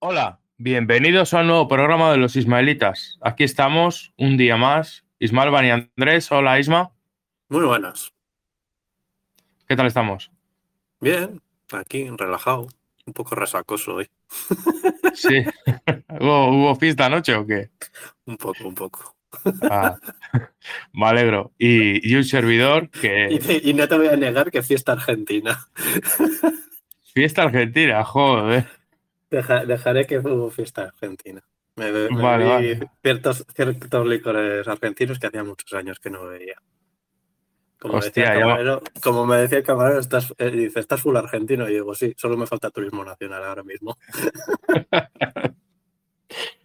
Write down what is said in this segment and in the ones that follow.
Hola, bienvenidos a un nuevo programa de los Ismaelitas. Aquí estamos un día más. Ismael Bani Andrés. Hola, Isma. Muy buenas. ¿Qué tal estamos? Bien, aquí, relajado. Un poco resacoso hoy. Sí. ¿Hubo, ¿Hubo, fiesta anoche o qué? Un poco, un poco. Ah, me alegro. Y, y, un servidor que. Y, te, y, no te voy a negar que fiesta argentina. Fiesta argentina, joder. Deja, dejaré que hubo fiesta argentina. Me, me Vale, vale. Ciertos, ciertos licores argentinos que hacía muchos años que no veía. Como, Hostia, decía el ya va- camarero, como me decía el camarero, estás, eh, dice, estás full argentino. Y digo, sí, solo me falta turismo nacional ahora mismo.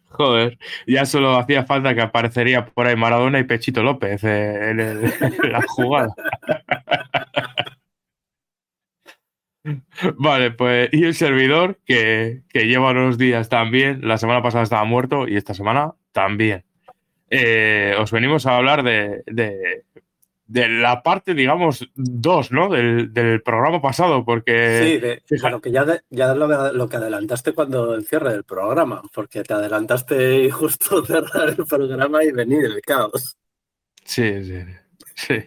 Joder, ya solo hacía falta que aparecería por ahí Maradona y Pechito López eh, en, el- en la jugada. Vale, pues y el servidor que, que lleva unos días también, la semana pasada estaba muerto y esta semana también. Eh, os venimos a hablar de, de, de la parte, digamos, 2, ¿no? Del, del programa pasado, porque... Sí, de, que ya, ya lo, lo que adelantaste cuando el cierre del programa, porque te adelantaste y justo cerrar el programa y venir el caos. Sí, sí, sí.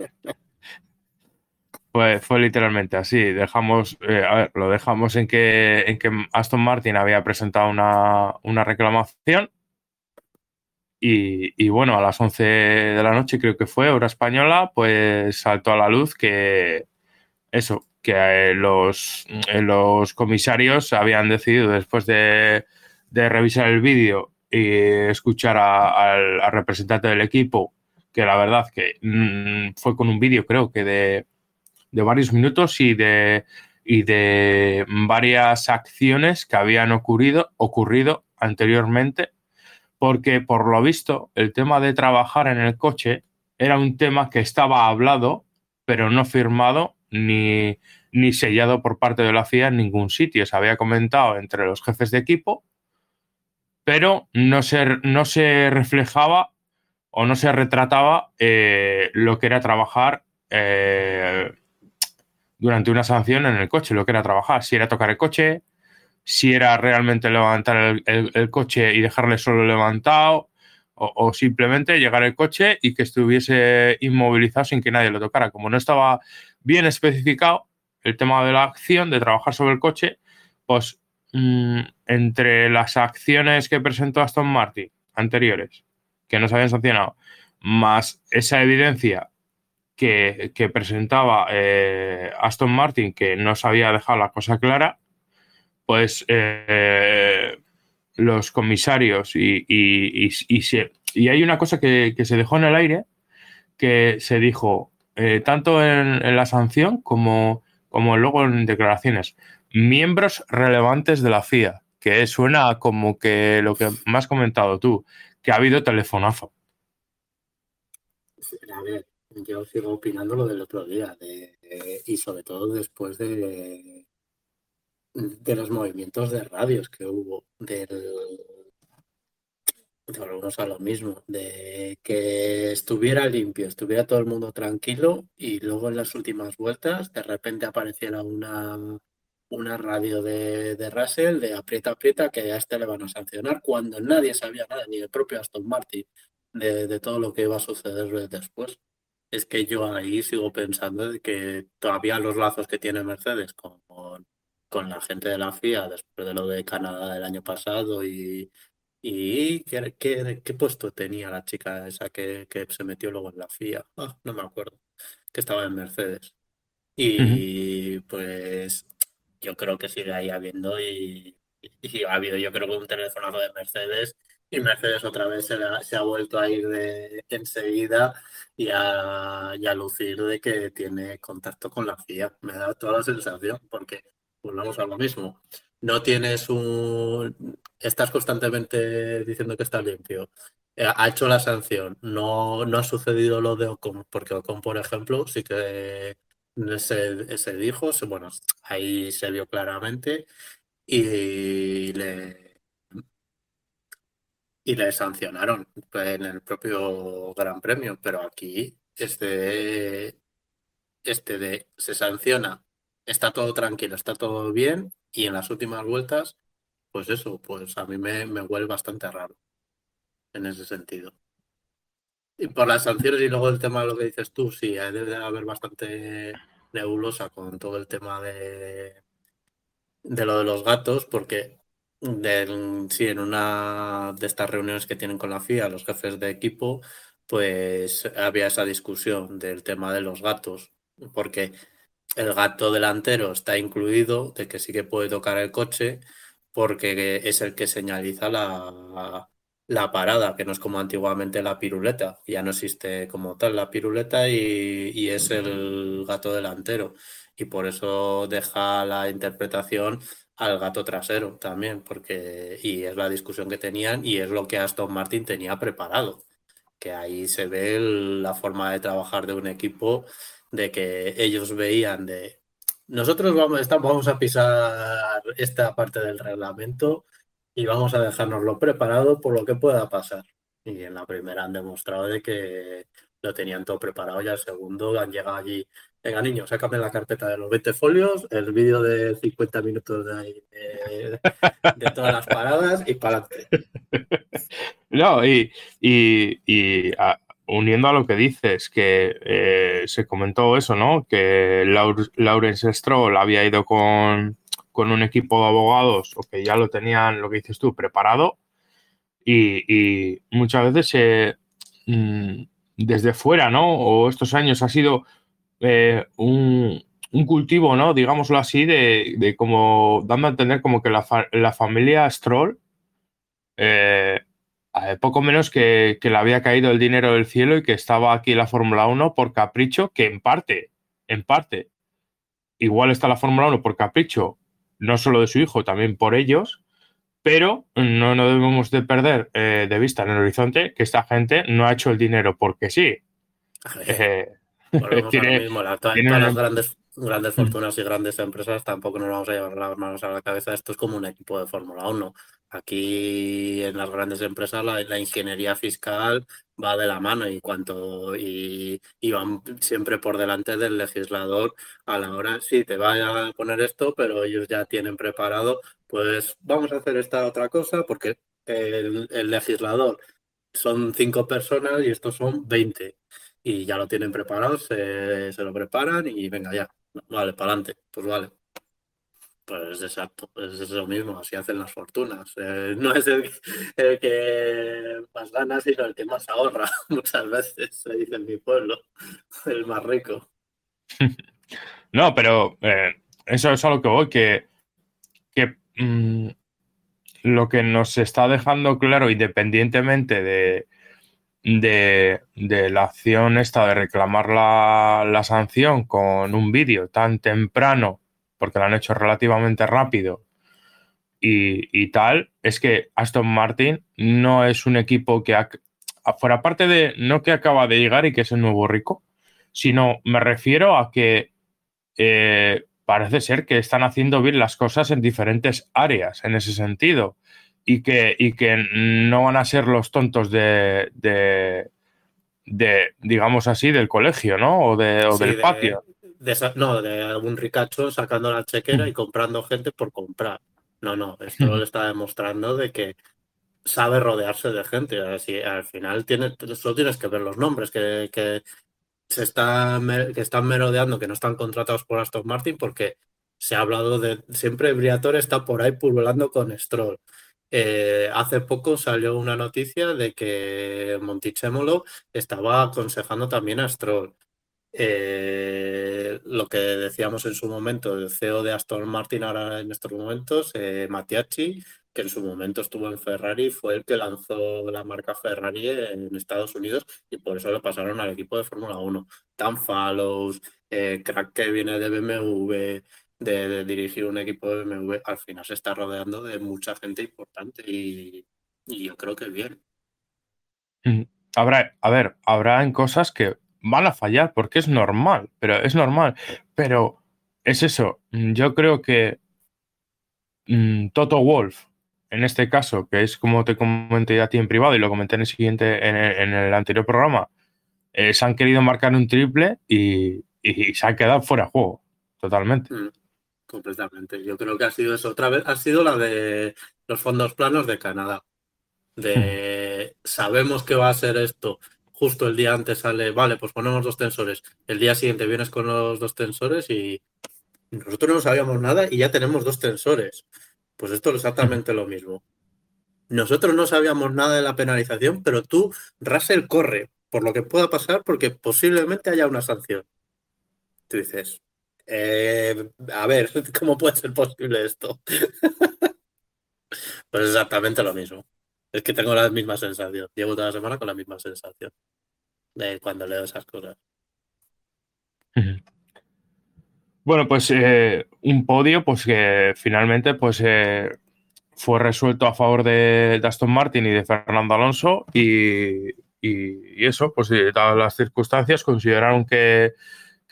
Fue, literalmente así. Dejamos, eh, a ver, lo dejamos en que, en que Aston Martin había presentado una, una reclamación y, y bueno, a las 11 de la noche creo que fue, hora española, pues saltó a la luz que eso, que eh, los, eh, los comisarios habían decidido después de, de revisar el vídeo y escuchar a- al, al representante del equipo, que la verdad que mm, fue con un vídeo creo que de, de varios minutos y de, y de varias acciones que habían ocurrido, ocurrido anteriormente, porque por lo visto el tema de trabajar en el coche era un tema que estaba hablado, pero no firmado ni, ni sellado por parte de la FIA en ningún sitio. Se había comentado entre los jefes de equipo, pero no se, no se reflejaba o no se retrataba eh, lo que era trabajar eh, durante una sanción en el coche, lo que era trabajar, si era tocar el coche, si era realmente levantar el, coche y dejarle solo levantado, o, o simplemente llegar el coche y que estuviese inmovilizado sin que nadie lo tocara. Como no estaba bien especificado el tema de la acción, de trabajar sobre el coche, pues mm, entre las acciones que presentó Aston Martin anteriores, que no se habían sancionado, más esa evidencia que, presentaba eh, Aston Martin, que no sabía dejar la cosa clara, pues eh, los comisarios y, y, y, y se- y hay una cosa que, que se dejó en el aire, que se dijo eh, tanto en, en la sanción como, como luego en declaraciones, miembros relevantes de la FIA, que suena como que lo que me has comentado tú, que ha habido telefonazo. A ver, yo sigo opinando lo del otro día, y sobre todo después de, de los movimientos de radios que hubo, del, volvemos a lo mismo, de que estuviera limpio, estuviera todo el mundo tranquilo y luego en las últimas vueltas de repente apareciera una, una radio de, de Russell de aprieta, aprieta, que a este le van a sancionar, cuando nadie sabía nada, ni el propio Aston Martin, de, de todo lo que iba a suceder después. Es que yo ahí sigo pensando de que todavía los lazos que tiene Mercedes con, con la gente de la FIA después de lo de Canadá del año pasado y, y ¿qué, qué, qué puesto tenía la chica esa que, que se metió luego en la FIA? Ah, no me acuerdo, que estaba en Mercedes. Y pues yo creo que sigue ahí habiendo y, y ha habido yo creo que un telefonazo de Mercedes y Mercedes otra vez se, ha vuelto a ir de enseguida y a, lucir de que tiene contacto con la FIA. Me da toda la sensación porque volvamos a lo mismo. No tienes un... Estás constantemente diciendo que está limpio. Eh, Ha hecho la sanción. No, no ha sucedido lo de Ocon, porque Ocon, por ejemplo, sí que se, se dijo, bueno, ahí se vio claramente y le, y le sancionaron en el propio Gran Premio, pero aquí este, este de se sanciona, está todo tranquilo, está todo bien y en las últimas vueltas pues eso, pues a mí me, huele bastante raro en ese sentido. Y por las sanciones y luego el tema de lo que dices tú, sí, debe haber bastante nebulosa con todo el tema de, de lo de los gatos, porque sí, en una de estas reuniones que tienen con la FIA, los jefes de equipo, pues había esa discusión del tema de los gatos, porque el gato delantero está incluido, de que sí que puede tocar el coche, porque es el que señaliza la, la parada, que no es como antiguamente la piruleta, ya no existe como tal la piruleta y, es el gato delantero. Y por eso deja la interpretación al gato trasero también, porque y es la discusión que tenían y es lo que Aston Martin tenía preparado, que ahí se ve la forma de trabajar de un equipo, de que ellos veían de nosotros vamos, vamos a pisar esta parte del reglamento y vamos a dejárnoslo preparado por lo que pueda pasar. Y en la primera han demostrado de que lo tenían todo preparado y al segundo han llegado allí. Venga, niños, sácame la carpeta de los 20 folios, el vídeo de 50 minutos de, de, todas las paradas y para adelante. No, y, y, uniendo a lo que dices, que eh, se comentó eso, ¿no? Que Laurence Stroll había ido con, con un equipo de abogados o que ya lo tenían, lo que dices tú, preparado. Y, muchas veces mm, desde fuera, ¿no? O estos años ha sido eh, un, cultivo, ¿no? Digámoslo así, de, como dando a entender como que la, familia Stroll, eh, poco menos que, que, le había caído el dinero del cielo y que estaba aquí la Fórmula 1 por capricho, que en parte, en parte, igual está la Fórmula 1 por capricho no solo de su hijo, también por ellos, pero no, no debemos de perder eh, de vista en el horizonte que esta gente no ha hecho el dinero porque sí. Eh, mismo, todas, las grandes, grandes fortunas y grandes empresas tampoco nos vamos a llevar las manos a la cabeza. Esto es como un equipo de Fórmula 1. Aquí en las grandes empresas la, ingeniería fiscal va de la mano y cuanto y, van siempre por delante del legislador a la hora sí te va a poner esto pero ellos ya tienen preparado pues vamos a hacer esta otra cosa porque el, legislador son cinco personas y estos son 20 y ya lo tienen preparado se, se lo preparan y venga ya vale para adelante pues vale pues exacto, pues es lo mismo, así hacen las fortunas. Eh, no es el, que más gana, sino el que más ahorra, muchas veces, se dice en mi pueblo, el más rico. No, pero eh, eso es a lo que voy, que, que mm, lo que nos está dejando claro, independientemente de, de, la acción esta de reclamar la, la sanción con un vídeo tan temprano porque lo han hecho relativamente rápido y, tal, es que Aston Martin no es un equipo que, fuera parte de, no que acaba de llegar y que es el nuevo rico, sino me refiero a que eh, parece ser que están haciendo bien las cosas en diferentes áreas en ese sentido y que, y que no van a ser los tontos de, de, digamos así, del colegio, ¿no? O, de, o del patio no, de algún ricacho sacando la chequera y comprando gente por comprar. No, no, esto le está demostrando de que sabe rodearse de gente. Así, al final tiene, solo tienes que ver los nombres que, que se está, que están merodeando, que no están contratados por Aston Martin, porque se ha hablado de. Siempre Briatore está por ahí pululando con Stroll. Eh, hace poco salió una noticia de que Montichemolo estaba aconsejando también a Stroll. Eh, lo que decíamos en su momento, el CEO de Aston Martin ahora en estos momentos, eh, Mattiacci, que en su momento estuvo en Ferrari, fue el que lanzó la marca Ferrari en Estados Unidos y por eso le pasaron al equipo de Fórmula 1. Dan Fallows, eh, crack que viene de BMW, de, dirigir un equipo de BMW, al final se está rodeando de mucha gente importante y, y yo creo que bien. Mm, habrá, a ver, habrá en cosas que van a fallar porque es normal, pero es normal. Pero es eso, mm, yo creo que mm, Toto Wolf, en este caso, que es como te comenté a ti en privado y lo comenté en el siguiente, en el, anterior programa, eh, se han querido marcar un triple y, se han quedado fuera de juego, totalmente. Mm. Completamente. Yo creo que ha sido eso. Otra vez ha sido la de los fondos planos de Canadá. De sabemos que va a ser esto. Justo el día antes sale, vale, pues ponemos dos tensores. El día siguiente vienes con los dos tensores y nosotros no sabíamos nada y ya tenemos dos tensores. Pues esto es exactamente lo mismo. Nosotros no sabíamos nada de la penalización, pero tú, Russell, corre por lo que pueda pasar porque posiblemente haya una sanción. Tú dices, eh, a ver, ¿cómo puede ser posible esto? pues exactamente lo mismo. Es que tengo la misma sensación. Llevo toda la semana con la misma sensación de cuando leo esas cosas. Bueno, pues eh, un podio, pues que finalmente, pues eh, fue resuelto a favor de, Aston Martin y de Fernando Alonso y, eso, pues dadas las circunstancias, consideraron que,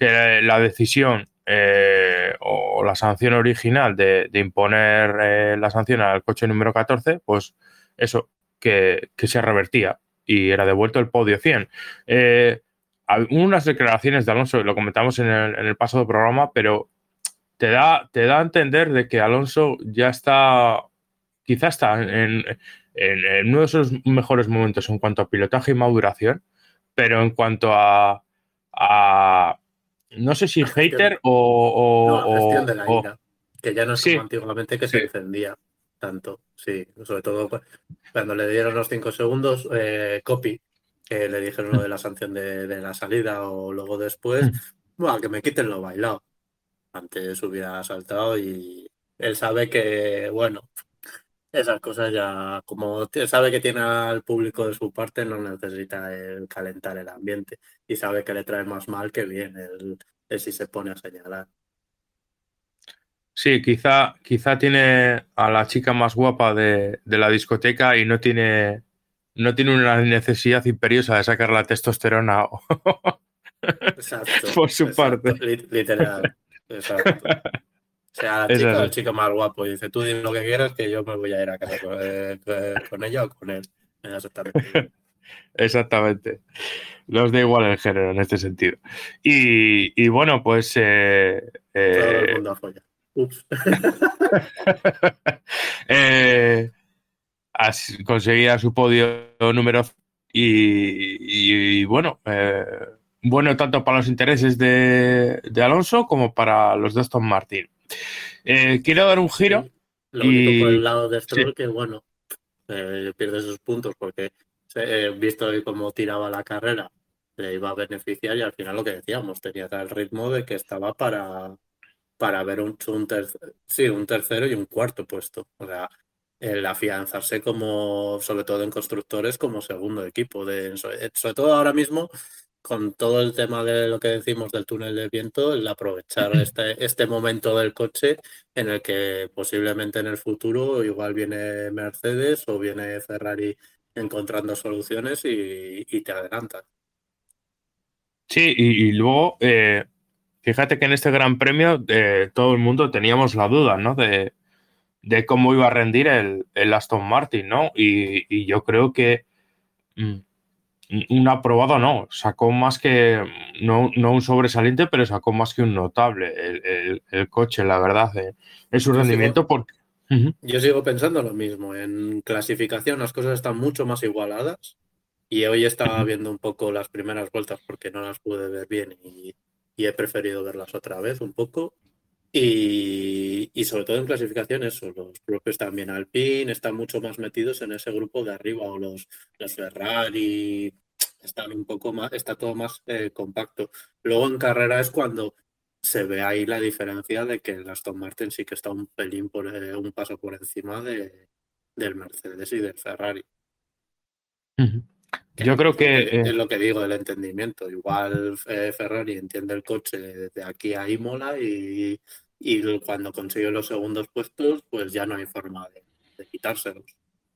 la decisión eh, o la sanción original de, imponer eh, la sanción al coche número 14, pues eso, que, se revertía y era devuelto el podio 100. Eh, unas declaraciones de Alonso, lo comentamos en el, en pasado programa, pero te da, te da a entender de que Alonso ya está quizás está en, uno de sus mejores momentos en cuanto a pilotaje y maduración, pero en cuanto a, no sé si hater o, no, gestión de la ira, que ya no es como antiguamente que se encendía tanto, sí, sobre todo cuando le dieron los cinco segundos, eh, copy, que le dijeron lo de la sanción de, la salida o luego después, bueno, que me quiten lo bailado. Antes hubiera saltado y él sabe que, bueno, esas cosas ya, como sabe que tiene al público de su parte, no necesita el calentar el ambiente y sabe que le trae más mal que bien el, si se pone a señalar. Sí, quizá, quizá tiene a la chica más guapa de, la discoteca y no tiene, no tiene una necesidad imperiosa de sacar la testosterona exacto, por su parte. Literal. Exacto. O sea, la chica, el chico más guapo y dice, tú dime lo que quieras que yo me voy a ir a casa con, eh, ella o con él. Exactamente. Exactamente. Nos da igual el género en este sentido. Y, bueno, pues... Eh, eh, Todo el mundo a Ups. conseguía su podio número y, y bueno, bueno tanto para los intereses de, de, Alonso como para los de Aston Martin. Eh, quiero dar un giro. Lo único por el lado de Stroll que, bueno, eh, pierde sus puntos porque he visto cómo tiraba la carrera, le iba a beneficiar y al final lo que decíamos, tenía tal ritmo de que estaba para, para ver un, un, sí, un tercero y un cuarto puesto. O sea, el afianzarse como, sobre todo en constructores, como segundo equipo. De, sobre todo ahora mismo, con todo el tema de lo que decimos del túnel de viento, el aprovechar este, este momento del coche en el que posiblemente en el futuro igual viene Mercedes o viene Ferrari encontrando soluciones y, te adelanta. Sí, y, luego, eh, fíjate que en este Gran Premio eh, todo el mundo teníamos la duda, ¿no? De, cómo iba a rendir el, Aston Martin, ¿no? Y, yo creo que... Mm, un aprobado no, sacó más que, no, un sobresaliente, pero sacó más que un notable el, coche, la verdad, en su rendimiento. porque... Yo sigo pensando lo mismo, en clasificación las cosas están mucho más igualadas y hoy estaba viendo un poco las primeras vueltas porque no las pude ver bien y, he preferido verlas otra vez un poco. Y, sobre todo en clasificación, eso, los propios también Alpine están mucho más metidos en ese grupo de arriba, o los, los Ferrari, están un poco más, está todo más eh, compacto. Luego en carrera es cuando se ve ahí la diferencia de que el Aston Martin sí que está un pelín por eh, un paso por encima de, del Mercedes y del Ferrari. Yo creo que. Es, eh, lo que digo del entendimiento. Igual Ferrari entiende el coche de aquí a Imola y, y cuando consigue los segundos puestos, pues ya no hay forma de, quitárselos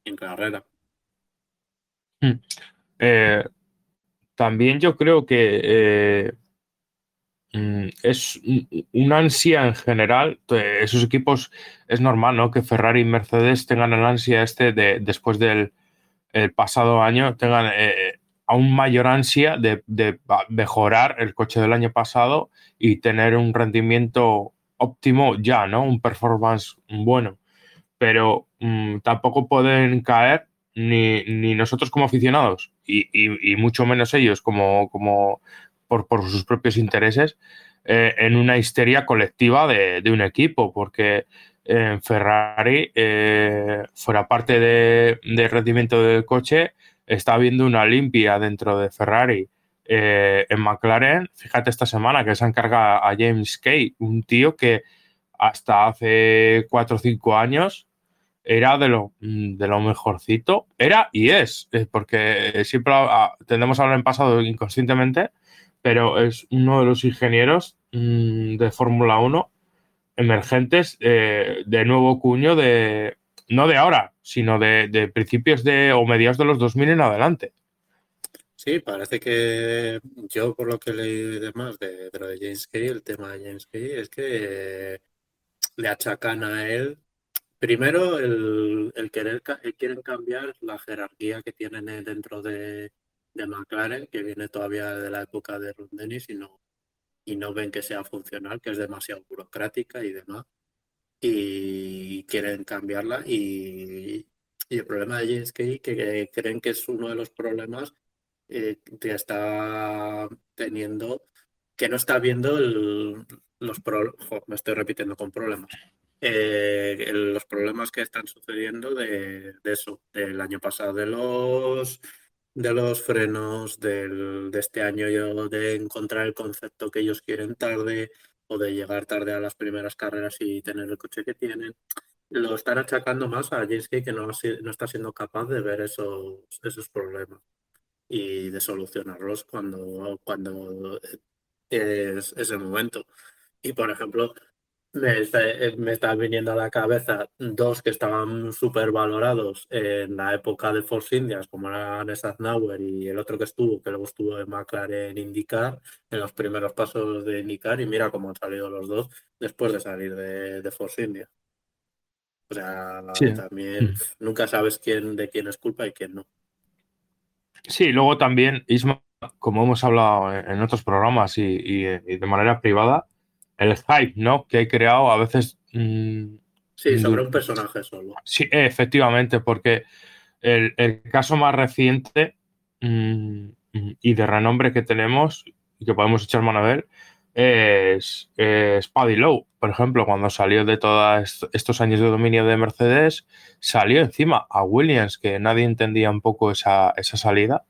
en carrera. Eh, también yo creo que eh, mm, es una ansia en general. Esos equipos es normal, ¿no? Que Ferrari y Mercedes tengan el ansia este de después del pasado año, tengan eh, aún mayor ansia de, mejorar el coche del año pasado y tener un rendimiento óptimo ya, ¿no? Un performance bueno, pero mm, tampoco pueden caer ni, ni, nosotros como aficionados y, y, mucho menos ellos como, como por, por, sus propios intereses eh, en una histeria colectiva de, de un equipo, porque en Ferrari, eh, fuera parte de, de, rendimiento del coche, está habiendo una limpia dentro de Ferrari. Eh, en McLaren, fíjate esta semana que se encarga a James Kay, un tío que hasta hace 4 o 5 años era de lo, de lo mejorcito. Era y es, eh, porque siempre tendemos a hablar en pasado inconscientemente, pero es uno de los ingenieros mmm, de Fórmula 1 emergentes eh, de nuevo cuño de, no de ahora, sino de, de, principios de o mediados de los 2000 en adelante. Sí, parece que yo por lo que leí demás de, de, lo de James Kay, el tema de James Kay es que eh, le achacan a él primero el, el querer el quieren cambiar la jerarquía que tienen dentro de, de McLaren, que viene todavía de la época de Ron Dennis y no, y no ven que sea funcional, que es demasiado burocrática y demás, y quieren cambiarla. Y, y el problema de James es que, que, creen que es uno de los problemas eh, que está teniendo, que no está viendo el, los problemas, me estoy repitiendo con problemas, eh, los problemas que están sucediendo de, eso, del año pasado, de los de los frenos del, de este año, yo de encontrar el concepto que ellos quieren tarde o de llegar tarde a las primeras carreras y tener el coche que tienen. Lo están achacando más a James que no, no está siendo capaz de ver esos, esos problemas y de solucionarlos cuando, cuando es, es el momento. Y por ejemplo, me está, eh, me está viniendo a la cabeza dos que estaban súper valorados en la época de Force Indias, como eran Nauer y el otro que estuvo, que luego estuvo en McLaren IndyCar, en los primeros pasos de IndyCar, y mira cómo han salido los dos después de salir de, de Force India. O sea, sí. también mm. nunca sabes quién de quién es culpa y quién no. Sí, luego también, Isma, como hemos hablado en otros programas y, y, y de manera privada, el hype, ¿no? Que he creado a veces. Mmm, sí, sobre un personaje solo. Sí, efectivamente, porque el, el caso más reciente mmm, y de renombre que tenemos y que podemos echar mano a ver es, es Paddy Lowe, por ejemplo, cuando salió de todos estos años de dominio de Mercedes, salió encima a Williams, que nadie entendía un poco esa, esa salida.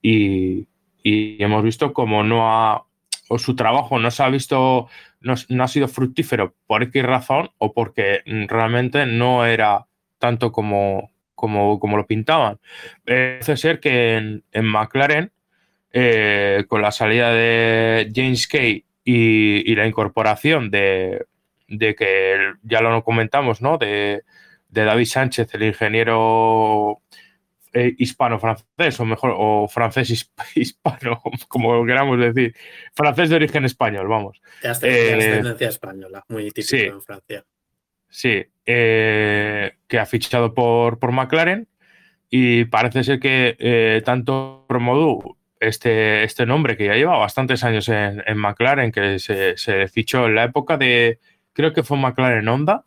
Y, y hemos visto como no ha o su trabajo no se ha visto, no, no, ha sido fructífero por X razón o porque realmente no era tanto como, como, como lo pintaban. Parece ser que en, en McLaren, eh, con la salida de James Kay y, y la incorporación de, de, que ya lo comentamos, ¿no? De, de David Sánchez, el ingeniero eh, hispano-francés, o mejor, o francés-hispano, como queramos decir. Francés de origen español, vamos. De ascendencia eh, española, muy típico sí, en Francia. Sí, eh, que ha fichado por, por McLaren y parece ser que tanto Promodu, este, este nombre que ya lleva bastantes años en, en McLaren, que se, se, fichó en la época de, creo que fue McLaren Honda,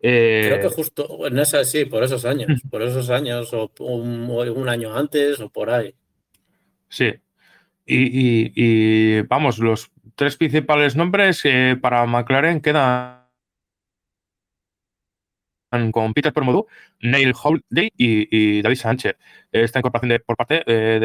eh... Creo que justo en esa, sí, por esos años, por esos años, o un, un año antes, o por ahí. Sí. Y, y, y vamos, los tres principales nombres eh, para McLaren quedan con Peter Permodú, Neil Holiday y, David Sánchez. Esta incorporación de, por parte de,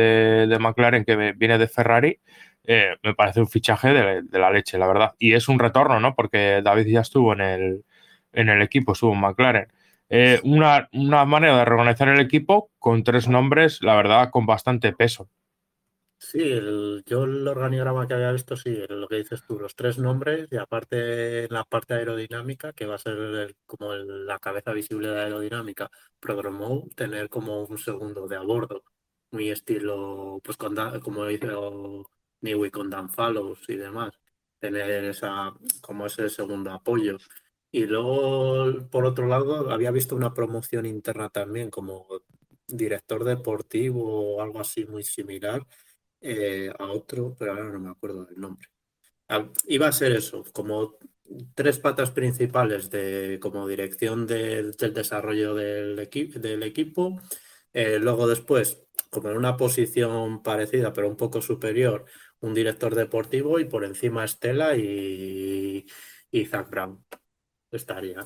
de, McLaren que viene de Ferrari eh, me parece un fichaje de, la leche, la verdad. Y es un retorno, ¿no? Porque David ya estuvo en el, en el equipo, subo McLaren. Eh, una, una, manera de reorganizar el equipo con tres nombres, la verdad, con bastante peso. Sí, el, yo el organigrama que había visto, sí, lo que dices tú, los tres nombres y aparte la parte aerodinámica, que va a ser como la cabeza visible de aerodinámica, programó tener como un segundo de a bordo, muy estilo, pues con, como hizo Newey con Dan Fallows y demás, tener esa, como ese segundo apoyo. Y luego, por otro lado, había visto una promoción interna también como director deportivo o algo así muy similar eh, a otro, pero ahora no me acuerdo del nombre. Ah, iba a ser eso, como tres patas principales de como dirección del, desarrollo del, del equipo. Eh, luego después, como en una posición parecida pero un poco superior, un director deportivo y por encima Estela y, y Zach Brown. Estaría.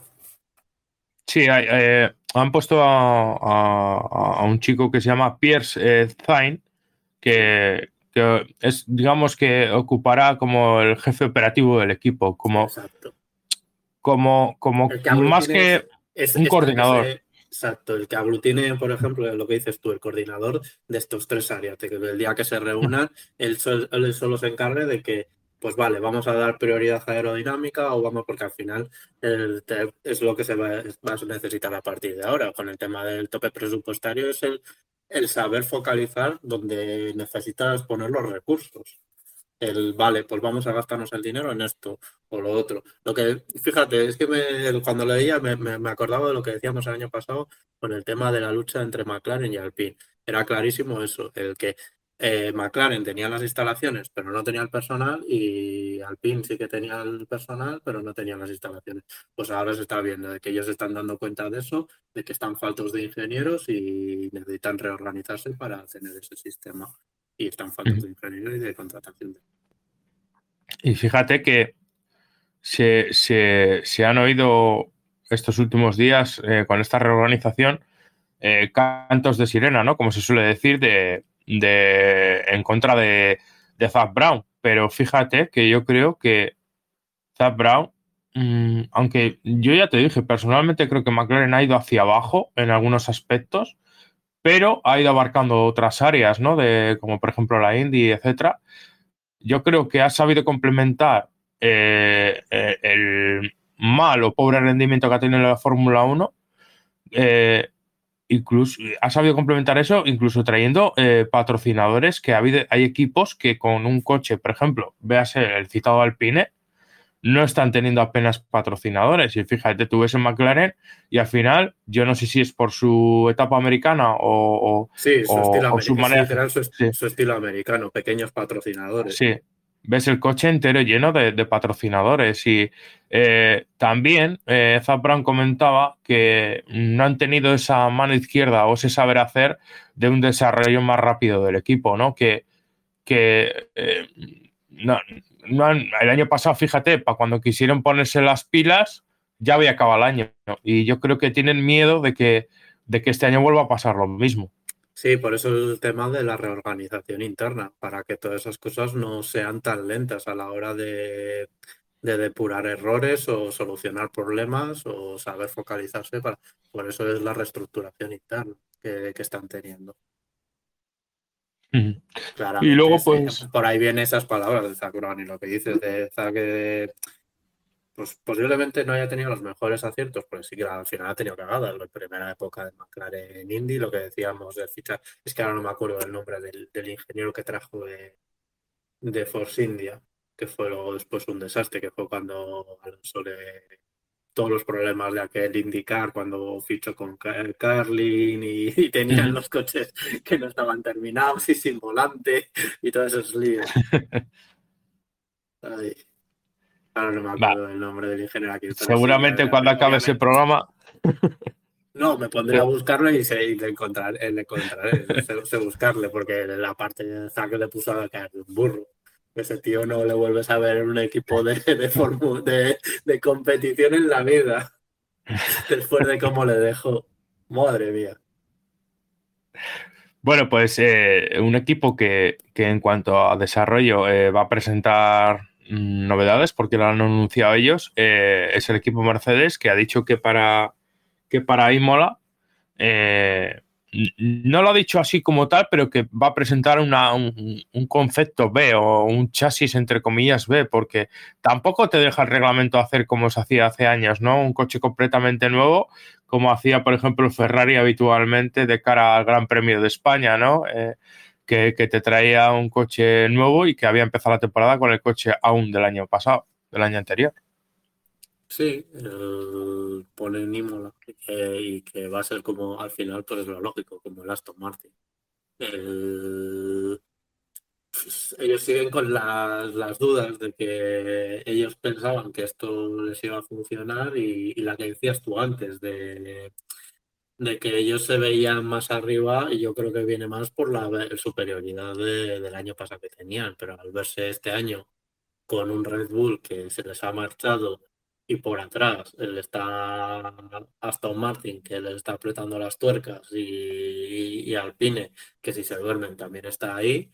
Sí, eh, han puesto a, un chico que se llama Pierce eh, Zain, que, es, digamos, que ocupará como el jefe operativo del equipo, como, Exacto. como, como más que un coordinador. exacto, el que aglutine, por ejemplo, lo que dices tú, el coordinador de estos tres áreas, de que el día que se reúnan, él, él solo se encargue de que pues vale, vamos a dar prioridad a aerodinámica o vamos porque al final es lo que se va, a necesitar a partir de ahora. Con el tema del tope presupuestario es el, el saber focalizar donde necesitas poner los recursos. El vale, pues vamos a gastarnos el dinero en esto o lo otro. Lo que, fíjate, es que me, cuando leía me, me, acordaba de lo que decíamos el año pasado con el tema de la lucha entre McLaren y Alpine. Era clarísimo eso, el que eh, McLaren tenía las instalaciones, pero no tenía el personal, y Alpine sí que tenía el personal, pero no tenía las instalaciones. Pues ahora se está viendo de que ellos están dando cuenta de eso, de que están faltos de ingenieros y necesitan reorganizarse para tener ese sistema. Y están faltos de ingenieros y de contratación. Y fíjate que se, se, han oído estos últimos días eh, con esta reorganización eh, cantos de sirena, ¿no? Como se suele decir, de de, en contra de, de Zach Brown. Pero fíjate que yo creo que Zach Brown, mm, aunque yo ya te dije, personalmente creo que McLaren ha ido hacia abajo en algunos aspectos, pero ha ido abarcando otras áreas, ¿no? De, como por ejemplo la Indy, etcétera. Yo creo que ha sabido complementar eh, eh, el mal o pobre rendimiento que ha tenido la Fórmula 1 eh, incluso ha sabido complementar eso incluso trayendo eh, patrocinadores que ha habido, hay equipos que con un coche, por ejemplo, véase el citado Alpine, no están teniendo apenas patrocinadores. Y fíjate, tú ves en McLaren y al final, yo no sé si es por su etapa americana o, sí, su, estilo su manera. su, su, estilo americano, pequeños patrocinadores. Sí, ves el coche entero lleno de, patrocinadores. Y eh, también eh, Brown comentaba que no han tenido esa mano izquierda o ese saber hacer de un desarrollo más rápido del equipo, ¿no? Que, que eh, no, el año pasado, fíjate, para cuando quisieron ponerse las pilas, ya había acabado el año. Y yo creo que tienen miedo de que, de que este año vuelva a pasar lo mismo. Sí, por eso el tema de la reorganización interna, para que todas esas cosas no sean tan lentas a la hora de, depurar errores o solucionar problemas o saber focalizarse. Para, por eso es la reestructuración interna que, están teniendo. y luego, pues. Por ahí vienen esas palabras de Zach y lo que dices de Zach pues posiblemente no haya tenido los mejores aciertos, pero sí que al final ha tenido cagadas. La primera época de McLaren Indy, lo que decíamos del fichar, es que ahora no me acuerdo el nombre del, ingeniero que trajo de, Force India, que fue luego después un desastre, que fue cuando Alonso le todos los problemas de aquel indicar cuando fichó con Carlin y, tenían los coches que no estaban terminados y sin volante y todos esos líos. no me acuerdo del nombre del ingeniero aquí. Seguramente cuando acabe ese programa. No, me pondré a buscarlo y, se, le encontraré, le encontraré sé, buscarle, porque la parte de Zack le puso a caer un burro. Ese tío no le vuelves a ver en un equipo de, de, de, competición en la vida. Después de cómo le dejó. Madre mía. Bueno, pues eh, un equipo que, que, en cuanto a desarrollo eh, va a presentar novedades porque lo han anunciado ellos. Eh, es el equipo Mercedes que ha dicho que para, que para Imola eh, no lo ha dicho así como tal, pero que va a presentar un, concepto B o un chasis entre comillas B, porque tampoco te deja el reglamento hacer como se hacía hace años, ¿no? Un coche completamente nuevo, como hacía, por ejemplo, Ferrari habitualmente de cara al Gran Premio de España, ¿no? Eh, que, te traía un coche nuevo y que había empezado la temporada con el coche aún del año pasado, del año anterior. Sí, pone Imola y que va a ser como al final, pues es lo lógico, como el Aston Martin. ellos, ellos siguen con las, las, dudas de que ellos pensaban que esto les iba a funcionar y la que decías tú antes de de que ellos se veían más arriba y yo creo que viene más por la superioridad del año pasado que tenían, pero al verse este año con un Red Bull que se les ha marchado y por atrás él está Aston Martin que les está apretando las tuercas y, y Alpine que si se duermen también está ahí,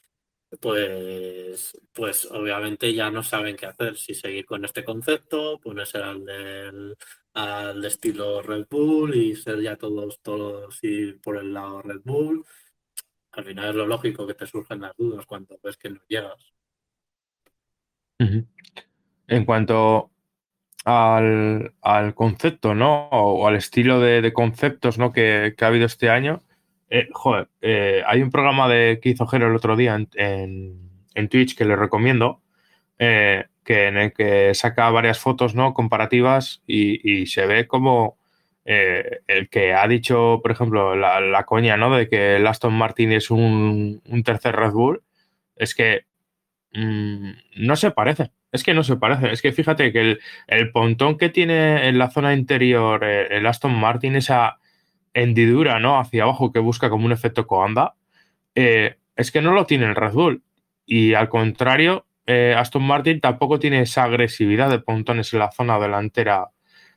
pues, pues obviamente ya no saben qué hacer, si seguir con este concepto, ponerse al del, al estilo Red Bull y ser ya todos, todos ir por el lado Red Bull. Al final es lo lógico que te surgen las dudas cuando ves que no llegas. En cuanto al, al, concepto, ¿no? O, al estilo de, conceptos ¿no? que, que, ha habido este año, eh, joder, eh, hay un programa de que hizo Jero el otro día en, en, Twitch que le recomiendo, eh, que en el que saca varias fotos ¿no? comparativas y, se ve como el que ha dicho, por ejemplo, la, coña ¿no? de que el Aston Martin es un, un tercer Red Bull, es que mm, no se parece. Es que no se parece. Es que fíjate que el, el pontón que tiene en la zona interior el Aston Martin, esa hendidura ¿no? hacia abajo que busca como un efecto coanda, eh, es que no lo tiene el Red Bull. Y al contrario, eh, Aston Martin tampoco tiene esa agresividad de pontones en la zona delantera,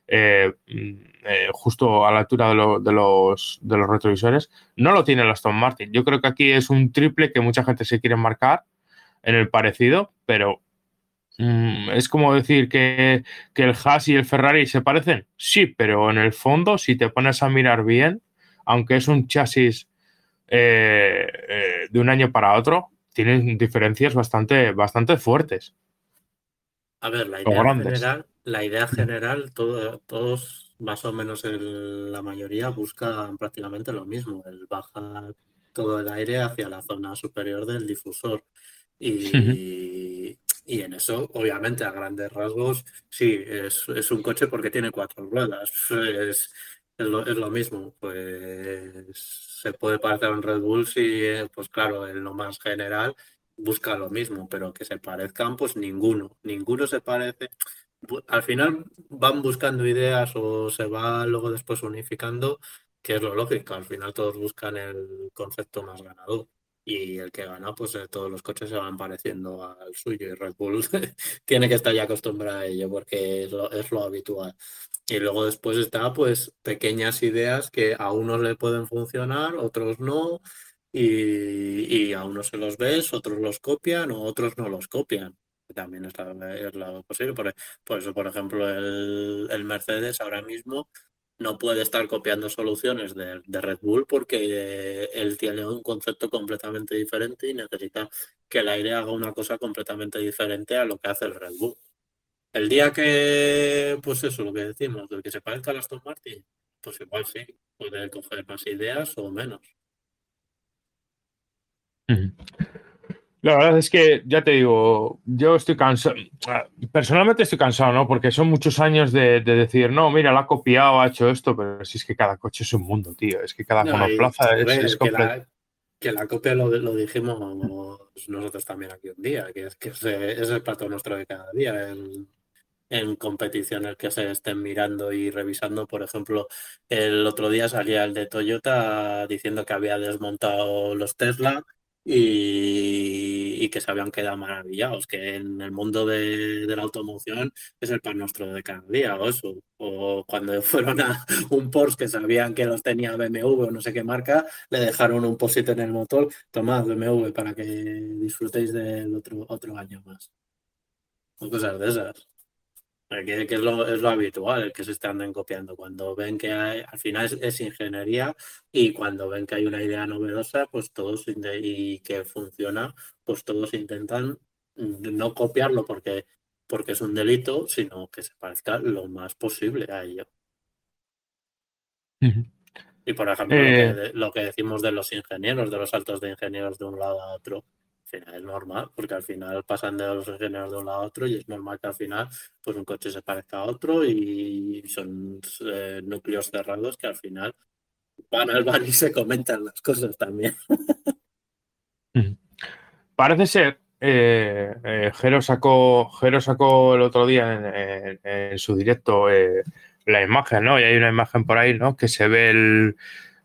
eh, justo a la altura de, los, de, los, retrovisores. No lo tiene el Aston Martin. Yo creo que aquí es un triple que mucha gente se quiere marcar en el parecido, pero Mm, es como decir que, el Haas y el Ferrari se parecen. Sí, pero en el fondo, si te pones a mirar bien, aunque es un chasis eh, eh, de un año para otro, tienen diferencias bastante, bastante fuertes. A ver, la idea general, la idea general todos más o menos la mayoría buscan prácticamente lo mismo, el bajar todo el aire hacia la zona superior del difusor. Y, y en eso, obviamente, a grandes rasgos, sí, es, es un coche porque tiene cuatro ruedas. Es, es, lo, es, lo, mismo. Pues se puede parecer a un Red Bull si, pues claro, en lo más general busca lo mismo, pero que se parezcan, pues ninguno. Ninguno se parece. Al final van buscando ideas o se va luego después unificando, que es lo lógico. Al final todos buscan el concepto más ganador y el que gana, pues eh, todos los coches se van pareciendo al suyo y Red Bull tiene que estar ya acostumbrado a ello porque es es lo habitual. Y luego después está pues pequeñas ideas que a unos le pueden funcionar, otros no, y, y a unos se los ves, otros los copian o otros no los copian. También es la, posible. Por, por, eso, por ejemplo, el, el Mercedes ahora mismo no puede estar copiando soluciones de, Red Bull porque él tiene un concepto completamente diferente y necesita que el aire haga una cosa completamente diferente a lo que hace el Red Bull. El día que, pues eso, lo que decimos, del que se parezca a Aston Martin, pues igual sí, puede coger más ideas o menos. La verdad es que, ya te digo, yo estoy cansado, personalmente estoy cansado, ¿no? Porque son muchos años de, decir, no, mira, la ha copiado, ha hecho esto, pero si es que cada coche es un mundo, tío. Es que cada no, monoplaza es, que, la, que la, copia lo, lo, dijimos nosotros también aquí un día, que es que es, el plato nuestro de cada día. En competiciones que se estén mirando y revisando. Por ejemplo, el otro día salía el de Toyota diciendo que había desmontado los Tesla y, que se habían quedado maravillados, que en el mundo de, la automoción es el pan nuestro de cada día, o eso. O cuando fueron a un Porsche que sabían que los tenía BMW o no sé qué marca, le dejaron un posit en el motor, tomad BMW para que disfrutéis del otro, otro año más. O cosas de esas. Que, es, lo, es, lo, habitual, el que se están copiando. Cuando ven que hay, al final es, ingeniería y cuando ven que hay una idea novedosa, pues todos y que funciona, pues todos intentan no copiarlo porque, porque es un delito, sino que se parezca lo más posible a ello. Y por ejemplo, lo, que, eh. lo que decimos de los ingenieros, de los saltos de ingenieros de un lado a otro final es normal, porque al final pasan de los ingenieros de un lado a otro y es normal que al final pues un coche se parezca a otro y son eh, núcleos cerrados que al final van al bar y se comentan las cosas también. Parece ser eh, Jero, sacó, sacó el otro día en, su directo la imagen, ¿no? Y hay una imagen por ahí, ¿no? Que se ve el,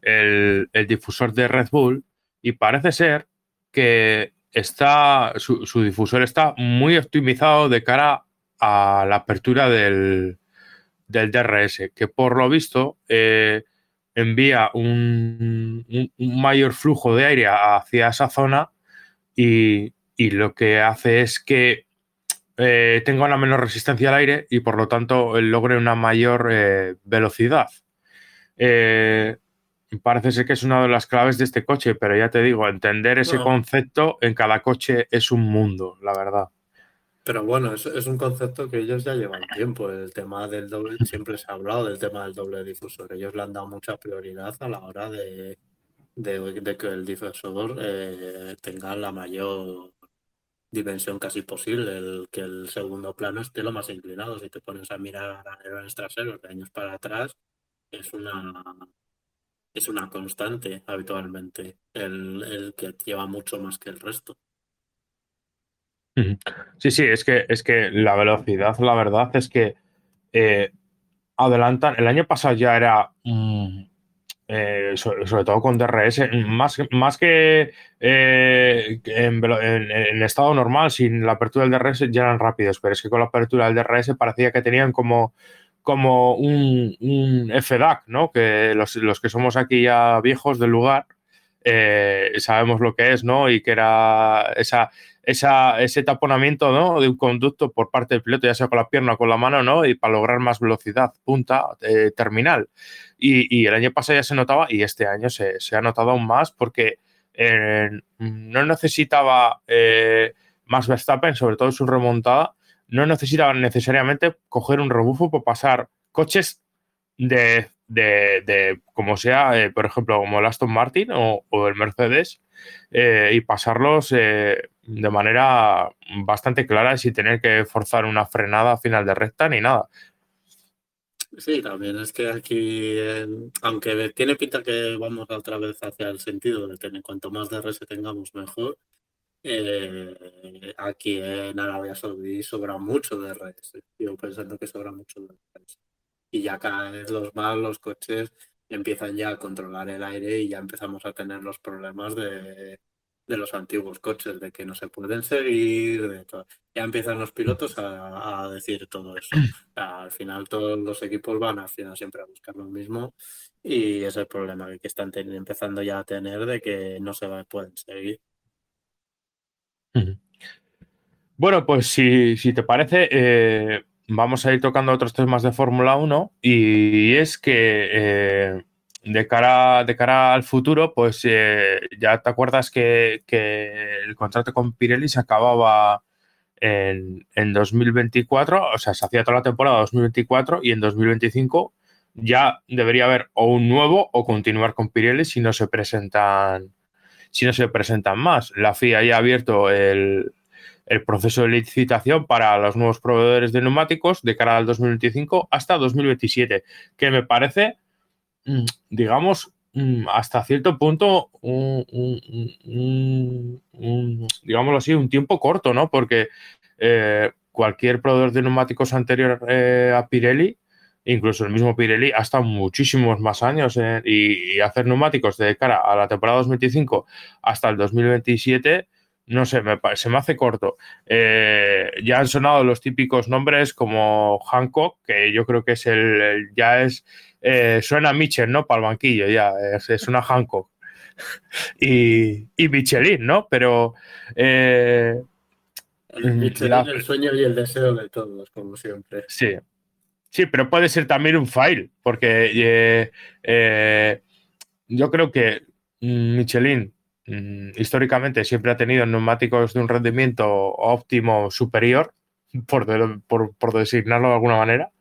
el difusor de Red Bull y parece ser que está, su, difusor está muy optimizado de cara a la apertura del, DRS, que por lo visto eh, envía un, mayor flujo de aire hacia esa zona y, lo que hace es que eh, tenga una menor resistencia al aire y por lo tanto logre una mayor eh, velocidad parece ser que es una de las claves de este coche, pero ya te digo, entender ese concepto en cada coche es un mundo, la verdad. Pero bueno, es, es, un concepto que ellos ya llevan tiempo. El tema del doble, siempre se ha hablado del tema del doble difusor. Ellos le han dado mucha prioridad a la hora de, de, que el difusor eh, tenga la mayor dimensión casi posible, el que el segundo plano esté lo más inclinado. Si te pones a mirar a los traseros de años para atrás, es una es una constante habitualmente, el, que lleva mucho más que el resto. Sí, sí, es que, es que la velocidad, la verdad es que eh, adelantan. El año pasado ya era, mm, eh, sobre, todo con DRS, más, más que eh, en, estado normal, sin la apertura del DRS ya eran rápidos, pero es que con la apertura del DRS parecía que tenían como como un, un FDAC, ¿no? Que los, que somos aquí ya viejos del lugar eh, sabemos lo que es, ¿no? Y que era esa, esa, ese taponamiento, ¿no? De un conducto por parte del piloto, ya sea con la pierna o con la mano, ¿no? Y para lograr más velocidad punta eh, terminal. Y, el año pasado ya se notaba y este año se, ha notado aún más porque eh, no necesitaba más Verstappen, sobre todo su remontada, no necesitaban necesariamente coger un rebufo para pasar coches de, como sea, eh, por ejemplo, como el Aston Martin o, el Mercedes, eh, y pasarlos eh, de manera bastante clara sin tener que forzar una frenada final de recta ni nada. Sí, también es que aquí, aunque tiene pinta que vamos otra vez hacia el sentido de que cuanto más DRS tengamos mejor, eh, aquí en Arabia Saudí sobra mucho de redes. Yo pensando que sobra mucho de redes. Y ya cada vez los más los coches empiezan ya a controlar el aire y ya empezamos a tener los problemas de, los antiguos coches, de que no se pueden seguir, de todo. Ya empiezan los pilotos a, decir todo eso. al final todos los equipos van al final siempre a buscar lo mismo y es el problema que están empezando ya a tener de que no se pueden seguir. Bueno, pues si, te parece, eh, vamos a ir tocando otros temas de Fórmula 1 y es que eh, de, cara, de cara al futuro, pues eh, ya te acuerdas que, el contrato con Pirelli se acababa en, en 2024, o sea, se hacía toda la temporada 2024 y en 2025 ya debería haber o un nuevo o continuar con Pirelli si no se presentan si no se presentan más. La FIA ya ha abierto el, proceso de licitación para los nuevos proveedores de neumáticos de cara al 2025 hasta 2027, que me parece, mm, digamos, mm, hasta cierto punto, un, digámoslo así, un tiempo corto, ¿no? Porque eh, cualquier proveedor de neumáticos anterior eh, a Pirelli incluso el mismo Pirelli ha estado muchísimos más años y, hacer neumáticos de cara a la temporada 2025 hasta el 2027, no sé, me, se me hace corto. Eh, ya han sonado los típicos nombres como Hancock, que yo creo que es el, ya es, eh, suena Mitchell, ¿no? Para el banquillo, ya, es, una Hancock. y, Michelin, ¿no? Pero... Eh, Michelin, el sueño y el deseo de todos, como siempre. Sí, Sí, pero puede ser también un fail, porque eh, eh, yo creo que mm, Michelin mm, históricamente siempre ha tenido neumáticos de un rendimiento óptimo superior, por, por, designarlo de alguna manera,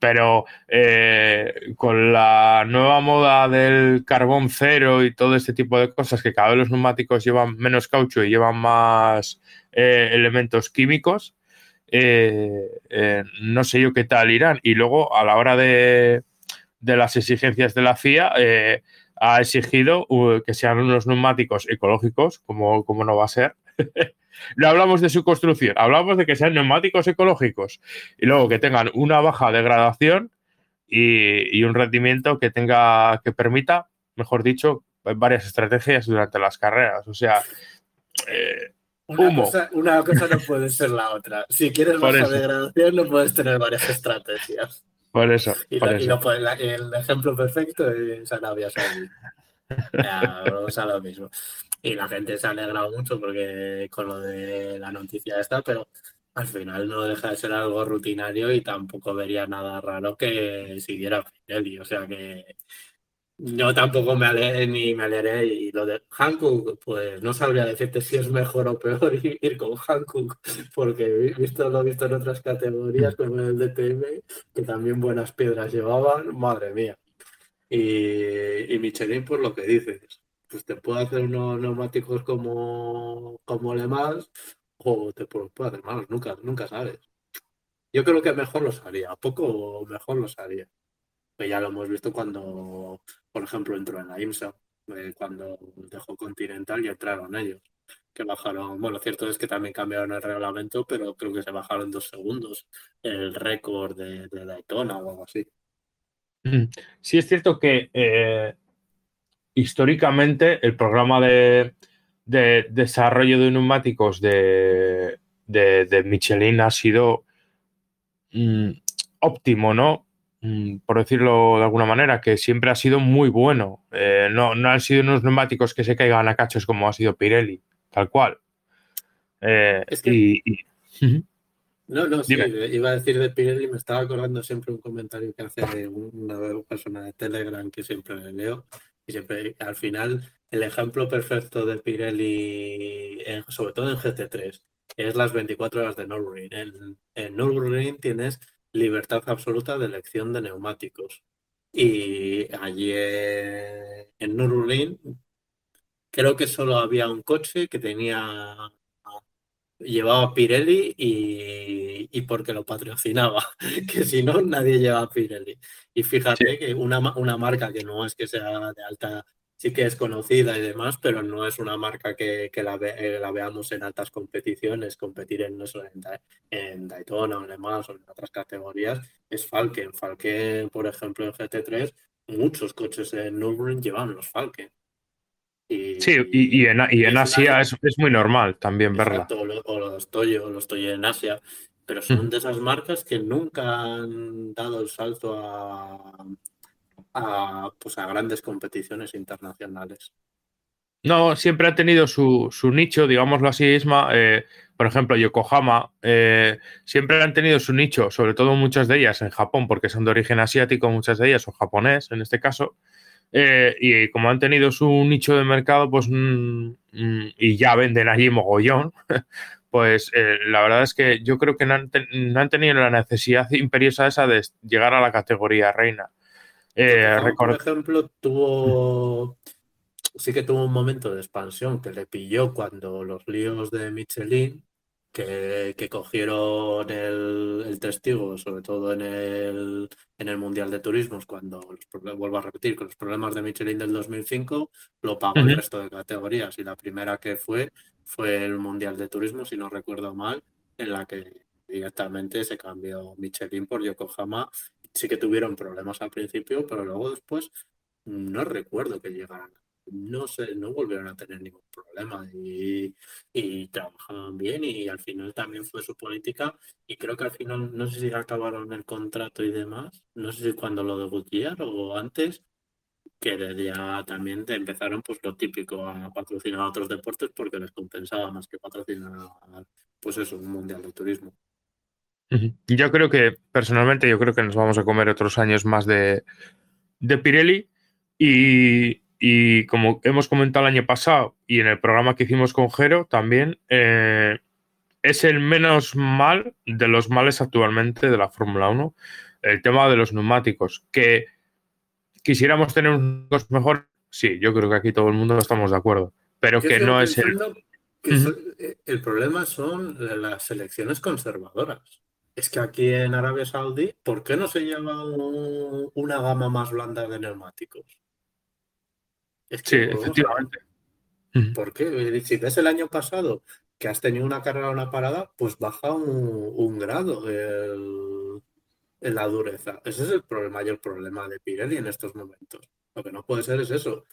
pero eh, con la nueva moda del carbón cero y todo este tipo de cosas, que cada vez los neumáticos llevan menos caucho y llevan más elementos químicos, eh, eh, no sé yo qué tal irán. Y luego, a la hora de, las exigencias de la FIA, eh, ha exigido que sean unos neumáticos ecológicos, como, como no va a ser, no hablamos de su construcción, hablamos de que sean neumáticos ecológicos y luego que tengan una baja degradación y, un rendimiento que tenga, que permita, mejor dicho, varias estrategias durante las carreras. O sea, una, Cosa, una cosa no puede ser la otra. Si quieres baja degradación, no puedes tener varias estrategias. Por eso. Y, el ejemplo perfecto es Arabia Saudí. o sea, lo mismo. Y la gente se ha alegrado mucho porque con lo de la noticia esta, pero al final no deja de ser algo rutinario y tampoco vería nada raro que siguiera Pirelli. O sea que yo tampoco me alegré ni me alegré. Y lo de Hankook, pues no sabría decirte si es mejor o peor ir con Hankook, porque visto, lo he visto en otras categorías como en el DTM, que también buenas piedras llevaban, madre mía. Y, y Michelin, por lo que dices, pues te puede hacer unos neumáticos como, como Le Mans o te puede hacer malos, nunca, nunca sabes. Yo creo que mejor los haría, poco mejor los haría. Que ya lo hemos visto cuando, por ejemplo, entró en la IMSA, eh, cuando dejó Continental y entraron ellos. Que bajaron, bueno, cierto es que también cambiaron el reglamento, pero creo que se bajaron dos segundos el récord de, de Daytona o algo así. Mm. Sí, es cierto que eh, históricamente el programa de, desarrollo de neumáticos de, Michelin ha sido mm, óptimo, ¿no? Mm, por decirlo de alguna manera, que siempre ha sido muy bueno. Eh, no, no han sido unos neumáticos que se caigan a cachos como ha sido Pirelli, tal cual. Eh, no, no, sí, iba a decir de Pirelli, me estaba acordando siempre un comentario que hace de una persona de Telegram que siempre le leo, y siempre, al final, el ejemplo perfecto de Pirelli, sobre todo en GT3, es las 24 horas de Nürburgring. En, en Nürburgring tienes libertad absoluta de elección de neumáticos. Y allí en Nürburgring creo que solo había un coche que tenía llevaba Pirelli y, porque lo patrocinaba, que si no nadie lleva Pirelli. Y fíjate que una, una marca que no es que sea de alta sí que es conocida y demás, pero no es una marca que, la, eh, la, veamos en altas competiciones, competir en, no solo en, Daytona o en Le Mans o en otras categorías, es Falken. Falken, por ejemplo, en GT3, muchos coches en Nürburgring llevan los Falken. Y, sí, y, en, Asia es, muy normal también verla. O los Toyo, los Toyo en Asia, pero son de esas marcas que nunca han dado el salto a, a, pues a grandes competiciones internacionales. No, siempre ha tenido su, nicho, digámoslo así, Isma. Eh, por ejemplo, Yokohama, eh, siempre han tenido su nicho, sobre todo muchas de ellas en Japón, porque son de origen asiático, muchas de ellas, o japonés en este caso. Eh, y como han tenido su nicho de mercado, pues mm, mm, y ya venden allí mogollón, pues la verdad es que yo creo que no han, no han, tenido la necesidad imperiosa esa de llegar a la categoría reina. Eh, por ejemplo, tuvo. Sí que tuvo un momento de expansión que le pilló cuando los líos de Michelin, que, cogieron el, testigo, sobre todo en el, en el Mundial de Turismos, cuando, vuelvo a repetir, con los problemas de Michelin del 2005, lo pagó el resto de categorías. Y la primera que fue fue el Mundial de Turismo, si no recuerdo mal, en la que directamente se cambió Michelin por Yokohama sí que tuvieron problemas al principio, pero luego después no recuerdo que llegaran. No sé, no volvieron a tener ningún problema y, trabajaban bien y al final también fue su política y creo que al final no sé si acabaron el contrato y demás, no sé si cuando lo de o antes, que ya también empezaron pues lo típico a patrocinar a otros deportes porque les compensaba más que patrocinar pues eso, un mundial de turismo. Yo creo que, personalmente, yo creo que nos vamos a comer otros años más de, Pirelli. Y, como hemos comentado el año pasado y en el programa que hicimos con Jero también, eh, es el menos mal de los males actualmente de la Fórmula 1, el tema de los neumáticos. Que quisiéramos tener unos mejores, sí, yo creo que aquí todo el mundo estamos de acuerdo, pero que no es el... Eh, el problema son las selecciones conservadoras es que aquí en Arabia Saudí, ¿por qué no se lleva una gama más blanda de neumáticos? sí, efectivamente. ¿Por qué? Si ves el año pasado, que has tenido una carrera o una parada, pues baja un, grado en la dureza. Ese es el mayor problema de Pirelli en estos momentos. Lo que no puede ser es eso.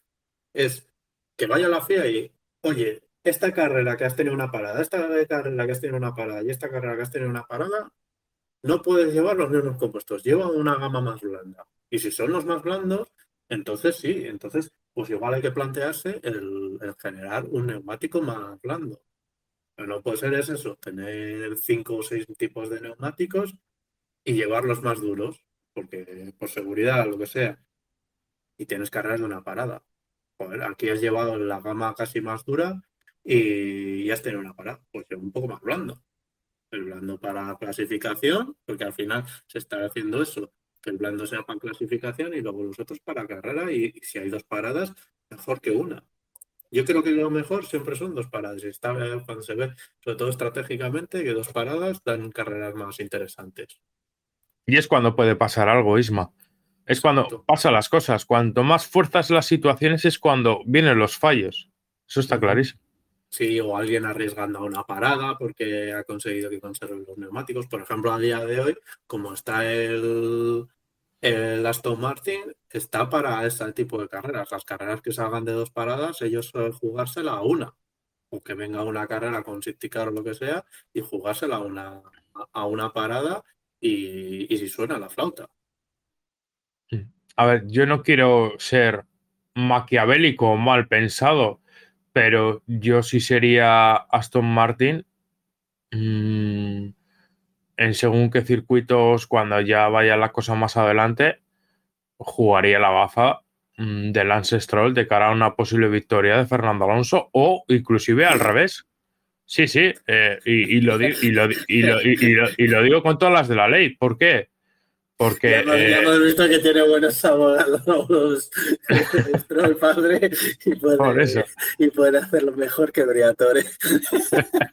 Es que vaya a la FIA y, oye, esta carrera que has tenido una parada, esta carrera que has tenido una parada y esta carrera que has tenido una parada, no puedes llevar los mismos compuestos. Lleva una gama más blanda. Y si son los más blandos, entonces sí, entonces pues igual hay que plantearse el, generar un neumático más blando. Pero no puede ser eso, tener cinco o seis tipos de neumáticos y llevarlos más duros, porque por seguridad, lo que sea, y tienes carreras de una parada. Joder, aquí has llevado la gama casi más dura y ya has tenido una parada, pues un poco más blando. El blando para clasificación, porque al final se está haciendo eso, que el blando sea para clasificación y luego los otros para carrera y, si hay dos paradas, mejor que una. Yo creo que lo mejor siempre son dos paradas. Y está cuando se ve, sobre todo estratégicamente, que dos paradas dan carreras más interesantes. Y es cuando puede pasar algo, Isma. Es cuando pasan las cosas. Cuanto más fuerzas las situaciones es cuando vienen los fallos. Eso está clarísimo. Sí, o alguien arriesgando a una parada porque ha conseguido que conserven los neumáticos. Por ejemplo, a día de hoy, como está el, el Aston Martin, está para ese tipo de carreras. Las carreras que salgan de dos paradas, ellos suelen jugársela a una. O que venga una carrera con safety o lo que sea y jugársela a una, a una parada y, y si suena la flauta. A ver, yo no quiero ser maquiavélico o mal pensado, pero yo sí sería Aston Martin mm, en según qué circuitos, cuando ya vaya la cosa más adelante, jugaría la baza mm, de Lance Stroll de cara a una posible victoria de Fernando Alonso o inclusive al revés. Sí, sí, y, y, lo, digo con todas las de la ley. ¿Por qué? Porque, ya, hemos, eh, visto que tiene buenos abogados el padre y puede, y puede hacerlo mejor que Briatore.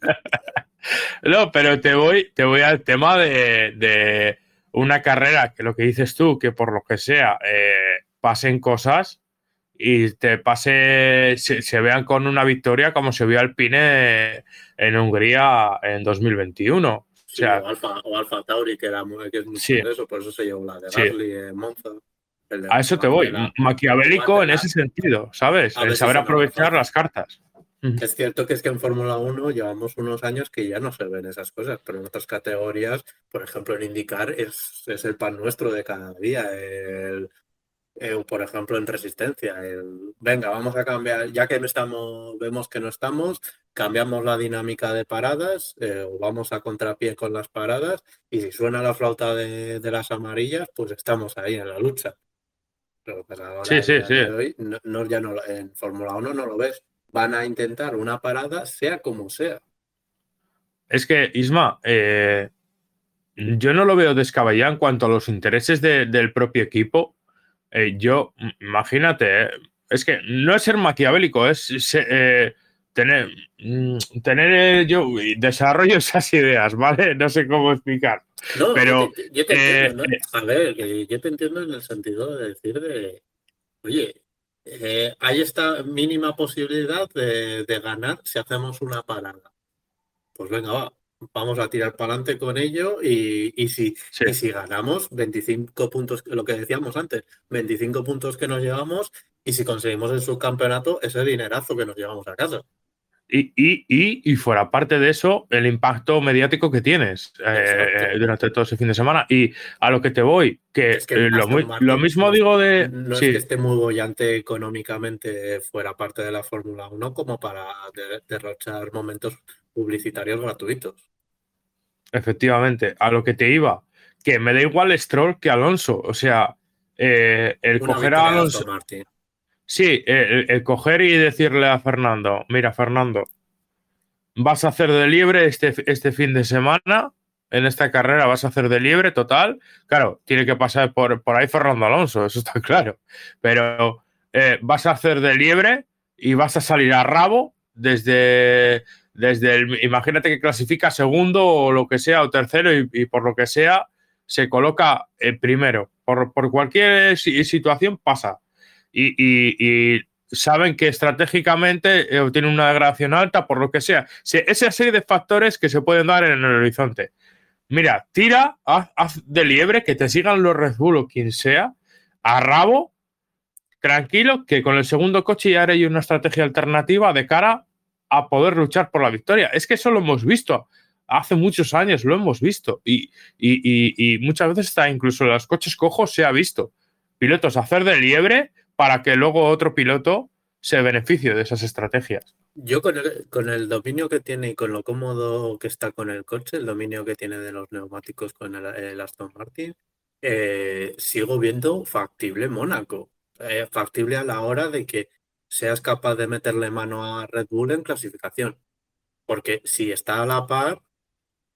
no, pero te voy, te voy al tema de, una carrera que lo que dices tú, que por lo que sea eh, pasen cosas y te pase, se, vean con una victoria como se vio Alpine en Hungría en 2021 o, Alfa, Tauri, que, era muy, que es muy eso, por eso se llevó la de Gasly en Monza. a eso te voy, maquiavélico en ese sentido, ¿sabes? En saber aprovechar las cartas. Es cierto que es que en Fórmula 1 llevamos unos años que ya no se ven esas cosas, pero en otras categorías, por ejemplo, en indicar es, es el pan nuestro de cada día. El, eh, por ejemplo, en resistencia. venga, vamos a cambiar, ya que estamos, vemos que no estamos, cambiamos la dinámica de paradas eh, o vamos a contrapié con las paradas y si suena la flauta de, las amarillas, pues estamos ahí en la lucha. Pero pues ahora, sí, sí, sí. no, ya no, en Fórmula 1 no lo ves. Van a intentar una parada sea como sea. Es que, Isma, eh, yo no lo veo descabellado en cuanto a los intereses del propio equipo eh, yo, imagínate, eh, es que no es ser maquiavélico, es eh, tener, mm, tener yo desarrollo esas ideas, ¿vale? No sé cómo explicar. No, pero yo te, entiendo, A ver, yo te entiendo en el sentido de decir de, oye, hay esta mínima posibilidad de, de ganar si hacemos una parada. Pues venga, va, vamos a tirar para adelante con ello y, si, si ganamos 25 puntos, lo que decíamos antes, 25 puntos que nos llevamos y si conseguimos el subcampeonato, ese dinerazo que nos llevamos a casa. Y, y, fuera parte de eso, el impacto mediático que tienes eh, durante todo ese fin de semana. Y a lo que te voy, que, lo, mismo digo de. No es que esté muy bollante económicamente fuera parte de la Fórmula 1 como para derrochar momentos publicitarios gratuitos. Efectivamente, a lo que te iba, que me da igual Stroll que Alonso. O sea, eh, el coger a Alonso. Sí, el, coger y decirle a Fernando: Mira, Fernando, vas a hacer de liebre este, este fin de semana. En esta carrera vas a hacer de liebre total. Claro, tiene que pasar por, por ahí Fernando Alonso, eso está claro. Pero eh, vas a hacer de liebre y vas a salir a rabo desde desde el, imagínate que clasifica segundo o lo que sea, o tercero, y, por lo que sea, se coloca primero. Por, cualquier situación pasa. Y, saben que estratégicamente eh, tienen una degradación alta, por lo que sea. esa serie de factores que se pueden dar en el horizonte. Mira, tira, haz, de liebre, que te sigan los Red Bull o quien sea, a rabo, tranquilo, que con el segundo coche ya haré una estrategia alternativa de cara a poder luchar por la victoria. Es que eso lo hemos visto. Hace muchos años lo hemos visto. Y, y muchas veces está incluso en los coches cojos se ha visto. Pilotos hacer de liebre para que luego otro piloto se beneficie de esas estrategias. Yo con el, con el dominio que tiene y con lo cómodo que está con el coche, el dominio que tiene de los neumáticos con el, Aston Martin, eh, sigo viendo factible Mónaco. Eh, factible a la hora de que seas capaz de meterle mano a Red Bull en clasificación. Porque si está a la par,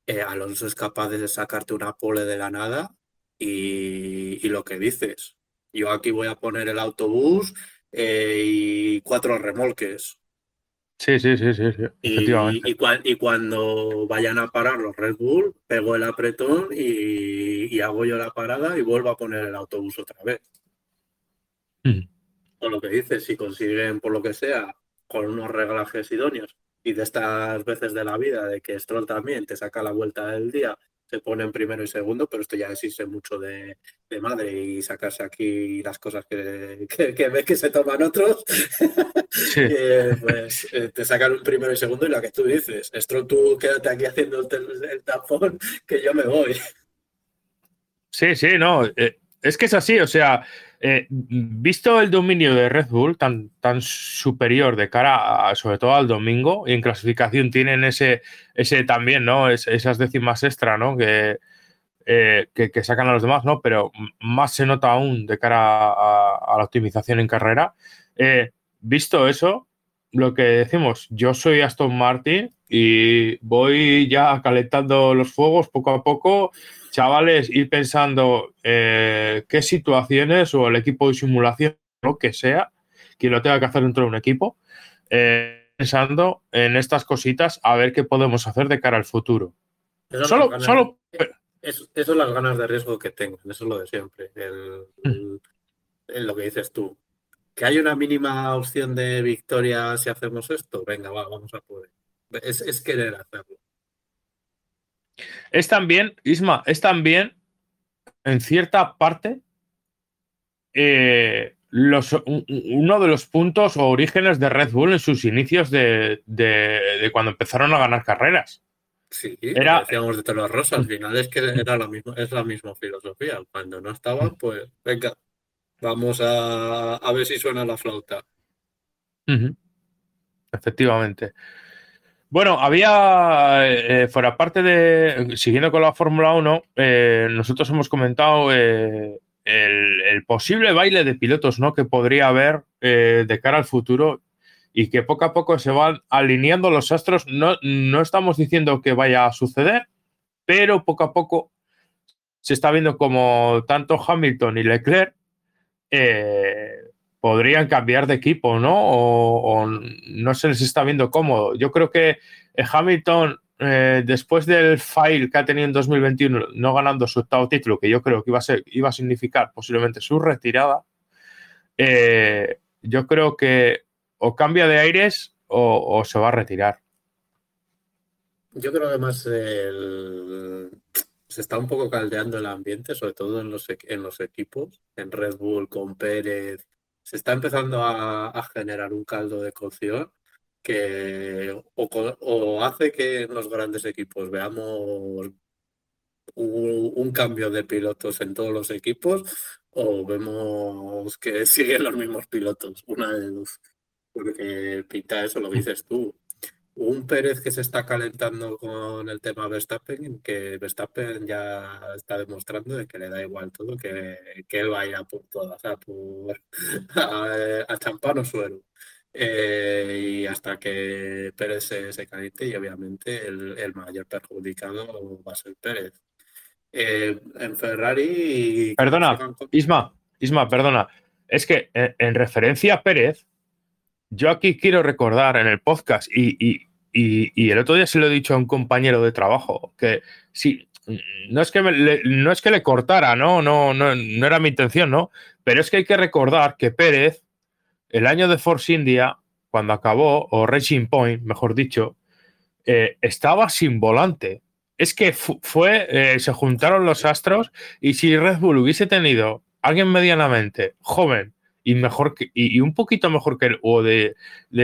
eh, Alonso es capaz de sacarte una pole de la nada y, y lo que dices, yo aquí voy a poner el autobús eh, y cuatro remolques. Sí, sí, sí, sí, efectivamente. Y, cuando vayan a parar los Red Bull, pego el apretón y, hago yo la parada y vuelvo a poner el autobús otra vez. Mm. O lo que dices, si consiguen, por lo que sea, con unos reglajes idóneos y de estas veces de la vida, de que Stroll también te saca la vuelta del día se ponen primero y segundo, pero esto ya existe mucho de, madre y sacarse aquí las cosas que, que, ves que se toman otros, eh, pues eh, te sacan un primero y segundo y la que tú dices, esto tú quédate aquí haciendo el, tapón que yo me voy. Sí, sí, no, eh, es que es así, o sea, eh, visto el dominio de Red Bull tan, tan superior de cara sobre todo al domingo, y en clasificación tienen ese, ese también, ¿no? esas décimas extra, ¿no? Eh, que, que, sacan a los demás, ¿no? Pero más se nota aún de cara a, la optimización en carrera. Eh, visto eso, lo que decimos, yo soy Aston Martin y voy ya calentando los fuegos poco a poco chavales, ir pensando eh, qué situaciones o el equipo de simulación, lo que sea, quien lo tenga que hacer dentro de un equipo, eh, pensando en estas cositas a ver qué podemos hacer de cara al futuro. Eso solo, solo... Eso, es las ganas de riesgo que tengo, eso es lo de siempre, mm. lo que dices tú. Que hay una mínima opción de victoria si hacemos esto, venga, vamos a poder. es querer hacerlo. Es también, Isma, es también, en cierta parte, eh, uno de los puntos o orígenes de Red Bull en sus inicios de, cuando empezaron a ganar carreras. Sí, era, decíamos de Telo Rosa, al final es que era la misma, es la misma filosofía. Cuando no estaban, pues venga, vamos a, ver si suena la flauta. Efectivamente. Bueno, había, eh, fuera parte de, siguiendo con la Fórmula 1, eh, nosotros hemos comentado eh, el, posible baile de pilotos ¿no? que podría haber de cara al futuro y que poco a poco se van alineando los astros. No, no estamos diciendo que vaya a suceder, pero poco a poco se está viendo como tanto Hamilton y Leclerc podrían cambiar de equipo, ¿no? O, no se les está viendo cómodo. Yo creo que eh, Hamilton, eh, después del fail que ha tenido en 2021, no ganando su octavo título, que yo creo que iba a, significar posiblemente su retirada, eh, yo creo que o cambia de aires o, se va a retirar. Yo creo que además se está un poco caldeando el ambiente, sobre todo en los equipos, en Red Bull con Pérez, se está empezando a, generar un caldo de cocción que o, hace que en los grandes equipos veamos un, cambio de pilotos en todos los equipos o vemos que siguen los mismos pilotos, una de dos. Porque pinta eso, lo dices tú un Pérez que se está calentando con el tema Verstappen, que Verstappen ya está demostrando de que le da igual todo, que, que él va a ir a por todas, a, por, a, champán o suero. Eh, y hasta que Pérez se, caliente y obviamente el, mayor perjudicado va a ser Pérez. Eh, en Ferrari... Perdona, Isma, Isma, perdona. Es que eh, en referencia a Pérez, yo aquí quiero recordar en el podcast, y, el otro día se lo he dicho a un compañero de trabajo, que sí, no es que, le, no es que le cortara, ¿no? No, no, no era mi intención, ¿no? Pero es que hay que recordar que Pérez el año de Force India, cuando acabó, o Racing Point, mejor dicho, eh, estaba sin volante. Es que fue, eh, se juntaron los astros y si Red Bull hubiese tenido alguien medianamente joven y mejor que, y, un poquito mejor que él, o de,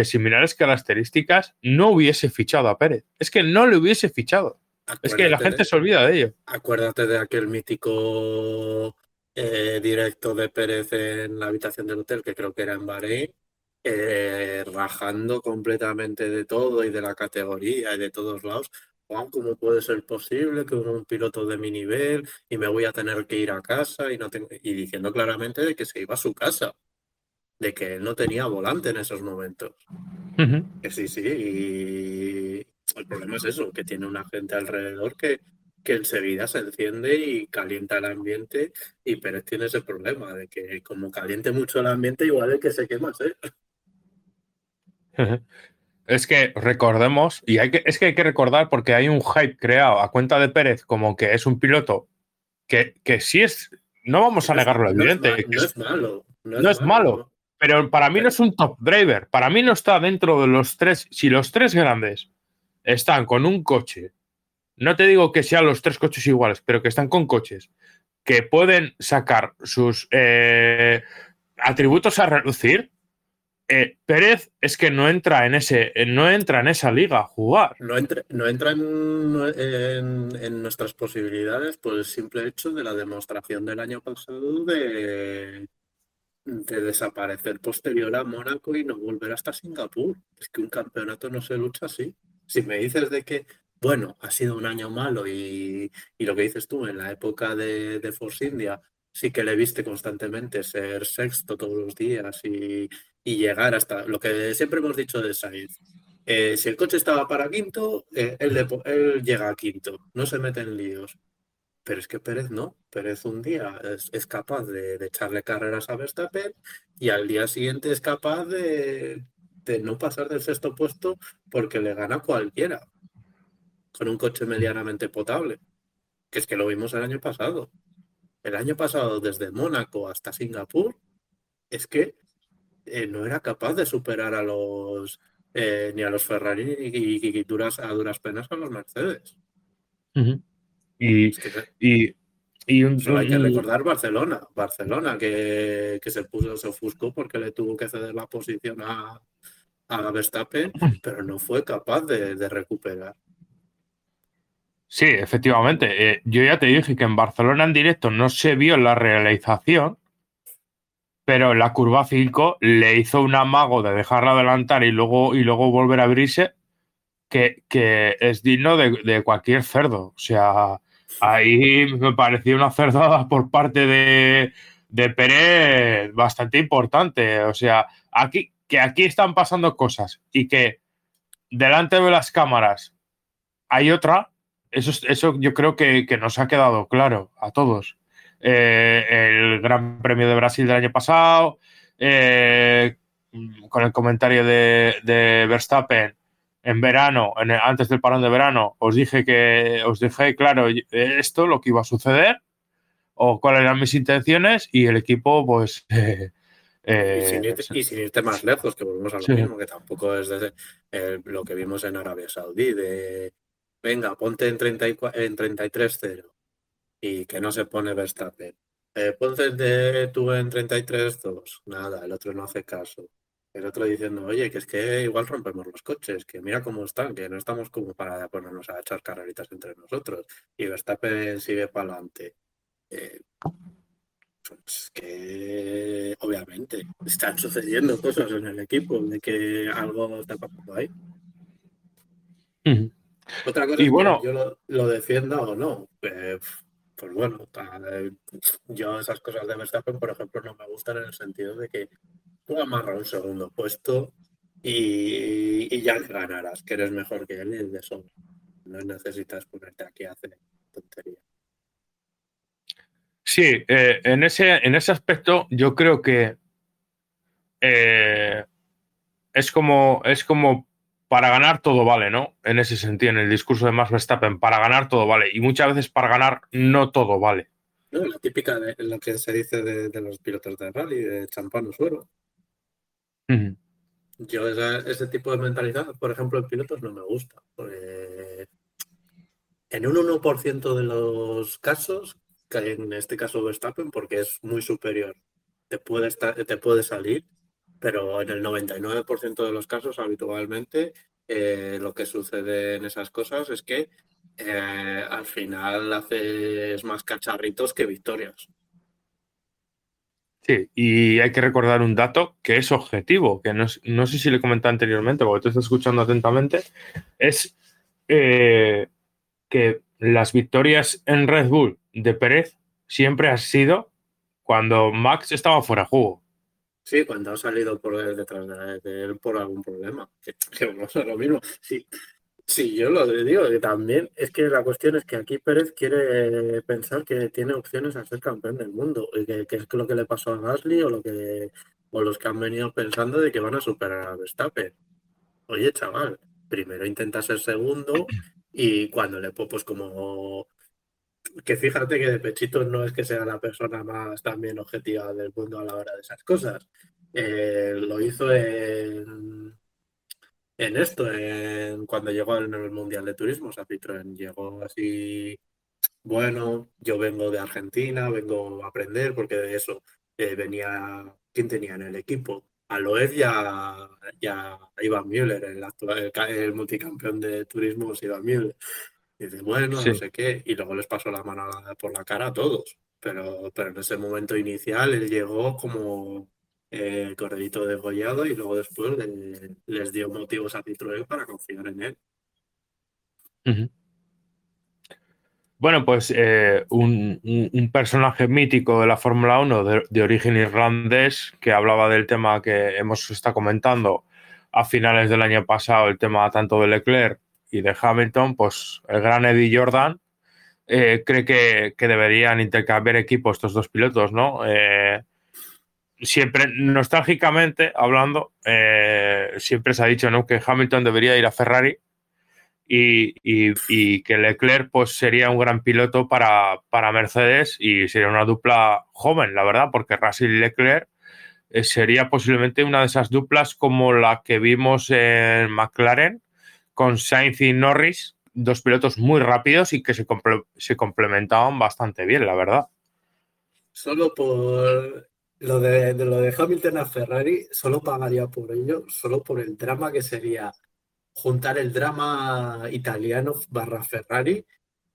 similares características, no hubiese fichado a Pérez. Es que no le hubiese fichado. es que la gente se olvida de ello. Acuérdate de aquel mítico eh, directo de Pérez en la habitación del hotel, que creo que era en Bahrein, eh, rajando completamente de todo y de la categoría y de todos lados. ¿cómo puede ser posible que un piloto de mi nivel y me voy a tener que ir a casa y no tengo y diciendo claramente de que se iba a su casa, de que él no tenía volante en esos momentos. Que sí, sí, y el problema es eso, que tiene una gente alrededor que, que enseguida se enciende y calienta el ambiente y Pérez tiene ese problema de que como caliente mucho el ambiente igual es que se quema, ¿eh? Es que recordemos, y hay que, es que hay que recordar porque hay un hype creado a cuenta de Pérez como que es un piloto que, que sí es, no vamos a negarlo, lo evidente. No es, malo. No es, malo, pero para mí no es un top driver. Para mí no está dentro de los tres. Si los tres grandes están con un coche, no te digo que sean los tres coches iguales, pero que están con coches que pueden sacar sus eh, atributos a reducir, eh, Pérez es que no entra en ese, no entra en esa liga a jugar. No entra, no entra en, nuestras posibilidades por el simple hecho de la demostración del año pasado de, de desaparecer posterior a Mónaco y no volver hasta Singapur. Es que un campeonato no se lucha así. Si me dices de que, bueno, ha sido un año malo y, lo que dices tú, en la época de, de Force India sí que le viste constantemente ser sexto todos los días y, llegar hasta lo que siempre hemos dicho de Sainz. Eh, si el coche estaba para quinto, eh, él, llega a quinto, no se mete en líos. Pero es que Pérez no. Pérez un día es, capaz de, echarle carreras a Verstappen y al día siguiente es capaz de, de no pasar del sexto puesto porque le gana cualquiera con un coche medianamente potable. Que es que lo vimos el año pasado el año pasado desde Mónaco hasta Singapur es que eh, no era capaz de superar a los eh, ni a los Ferrari ni, duras, a duras penas a los Mercedes. Y, y, un, Solo hay que recordar Barcelona, Barcelona que, se puso, se ofuscó porque le tuvo que ceder la posición a, a Verstappen, pero no fue capaz de recuperar. Sí, efectivamente. Eh, yo ya te dije que en Barcelona en directo no se vio la realización, pero en la curva 5 le hizo un amago de dejarla adelantar y luego, y luego volver a abrirse, que, es digno de, cualquier cerdo. O sea, ahí me pareció una cerdada por parte de, de Pérez bastante importante. O sea, aquí, que aquí están pasando cosas y que delante de las cámaras hay otra, eso, eso yo creo que, nos ha quedado claro a todos. Eh, el Gran Premio de Brasil del año pasado, eh, con el comentario de, Verstappen en verano, antes del parón de verano, os dije que os dejé claro esto, lo que iba a suceder, o cuáles eran mis intenciones, y el equipo, pues. Eh, y, sin irte, más lejos, que volvemos a lo mismo, que tampoco es lo que vimos en Arabia Saudí, de venga, ponte en, 34, en 33-0 y que no se pone Verstappen. Eh, ponte de, tú en 33-2. Nada, el otro no hace caso. El otro diciendo, oye, que es que igual rompemos los coches, que mira cómo están, que no estamos como para ponernos a echar carreritas entre nosotros. Y Verstappen sigue para adelante. Eh, pues que obviamente están sucediendo cosas en el equipo de que algo está pasando ahí. Otra cosa es que yo lo, defienda o no. Eh, pues bueno, eh, yo esas cosas de Verstappen, por ejemplo, no me gustan en el sentido de que tú amarras un segundo puesto y, ya ganarás, que eres mejor que él y de eso no necesitas ponerte aquí a hacer tontería. Sí, eh, en, ese, en ese aspecto yo creo que es como es como para ganar todo vale, ¿no? En ese sentido, en el discurso de Max Verstappen, para ganar todo vale. Y muchas veces para ganar no todo vale. No, la típica de lo que se dice de, los pilotos de rally, de champán o suero. Yo ese tipo de mentalidad, por ejemplo, en pilotos no me gusta. en un 1% de los casos, en este caso Verstappen, porque es muy superior, te puede, estar, te puede salir, pero en el 99% de los casos habitualmente eh, lo que sucede en esas cosas es que eh, al final haces más cacharritos que victorias. Sí, y hay que recordar un dato que es objetivo, que no, sé si le comenté anteriormente, porque tú estás escuchando atentamente, es eh, que las victorias en Red Bull de Pérez siempre han sido cuando Max estaba fuera de juego. Sí, cuando ha salido por detrás de él por algún problema. Que, no es lo mismo. Sí, sí, yo lo digo, que también es que la cuestión es que aquí Pérez quiere pensar que tiene opciones a ser campeón del mundo. Y que, es lo que le pasó a Gasly o lo que o los que han venido pensando de que van a superar a Verstappen. Oye, chaval, primero intenta ser segundo y cuando le pues como que fíjate que de pechito no es que sea la persona más también objetiva del mundo a la hora de esas cosas. Eh, lo hizo en, en esto, en, cuando llegó en el Mundial de Turismo, Citroën llegó así, bueno, yo vengo de Argentina, vengo a aprender, porque de eso eh, venía, ¿quién tenía en el equipo? A Loeb ya, ya Iván Müller, el, actual, el, multicampeón de turismo, Iván Müller. Y dice, bueno, no sé qué, y luego les pasó la mano por la cara a todos. Pero, pero en ese momento inicial él llegó como eh, corredito degollado y luego después les dio motivos a Citroën para confiar en él. Bueno, pues eh, un, personaje mítico de la Fórmula 1 de, origen irlandés que hablaba del tema que hemos estado comentando a finales del año pasado, el tema tanto de Leclerc y de Hamilton, pues el gran Eddie Jordan eh, cree que, deberían intercambiar equipos estos dos pilotos, ¿no? Eh, siempre, nostálgicamente hablando, eh, siempre se ha dicho ¿no? que Hamilton debería ir a Ferrari y, que Leclerc pues, sería un gran piloto para, para, Mercedes y sería una dupla joven, la verdad, porque Russell y Leclerc sería posiblemente una de esas duplas como la que vimos en McLaren con Sainz y Norris, dos pilotos muy rápidos y que se, se complementaban bastante bien, la verdad. Solo por lo de, lo de Hamilton a Ferrari, solo pagaría por ello, solo por el drama que sería juntar el drama italiano barra Ferrari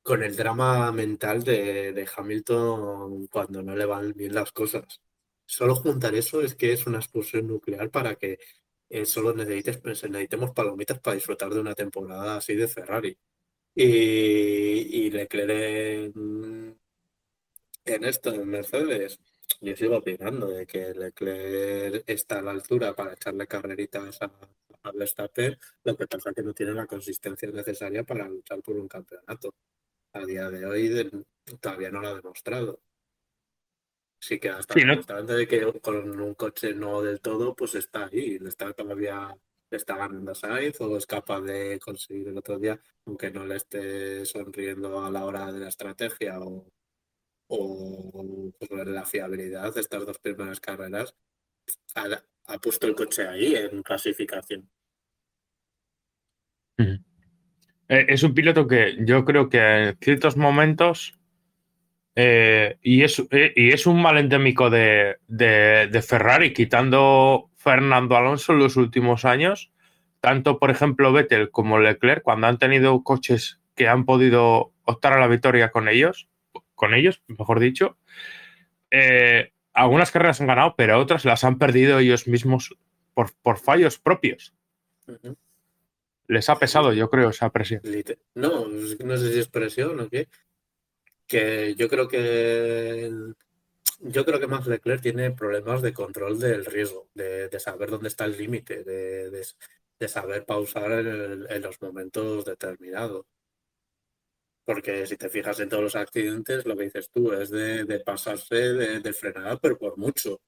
con el drama mental de, de, Hamilton cuando no le van bien las cosas. Solo juntar eso es que es una explosión nuclear para que eh, solo necesites, pues, necesitemos palomitas para disfrutar de una temporada así de Ferrari. Y, y Leclerc en, en esto, en Mercedes, yo sigo opinando de que Leclerc está a la altura para echarle carreritas a, a Verstappen, lo que pasa es que no tiene la consistencia necesaria para luchar por un campeonato. A día de hoy todavía no lo ha demostrado. Sí que hasta sí, de que con un coche no del todo, pues está ahí, le está todavía le está ganando Sainz o es capaz de conseguir el otro día, aunque no le esté sonriendo a la hora de la estrategia o, o pues, la fiabilidad de estas dos primeras carreras, ha, puesto el coche ahí en clasificación. Eh, es un piloto que yo creo que en ciertos momentos eh, y, es, eh, y es un mal endémico de, Ferrari, quitando Fernando Alonso en los últimos años. Tanto, por ejemplo, Vettel como Leclerc, cuando han tenido coches que han podido optar a la victoria con ellos, con ellos, mejor dicho, eh, algunas carreras han ganado, pero otras las han perdido ellos mismos por, por fallos propios. Les ha pesado, yo creo, esa presión. No, no sé si es presión o qué, que yo creo que yo creo que Max Leclerc tiene problemas de control del riesgo, de, saber dónde está el límite, de, saber pausar en, los momentos determinados. Porque si te fijas en todos los accidentes, lo que dices tú es de, pasarse de, frenada, pero por mucho.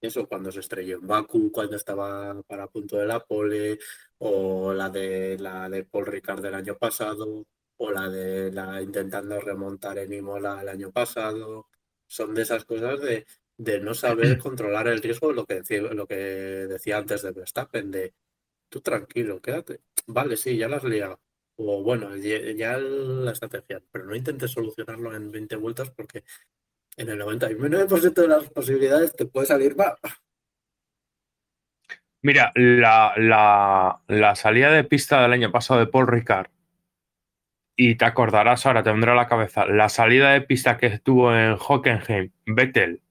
Eso cuando se estrelló en Baku, cuando estaba para punto de la pole, o la de la de Paul Ricard del año pasado, o la de la intentando remontar en Imola el año pasado. Son de esas cosas de de no saber controlar el riesgo, lo que decía, lo que decía antes de Verstappen, de tú tranquilo, quédate. Vale, sí, ya la has liado. O bueno, ya, la estrategia, pero no intentes solucionarlo en 20 vueltas porque en el 99% de las posibilidades te puede salir mal. Mira, la, la, salida de pista del año pasado de Paul Ricard, y te acordarás ahora, te vendrá la cabeza, la salida de pista que tuvo en Hockenheim, Vettel,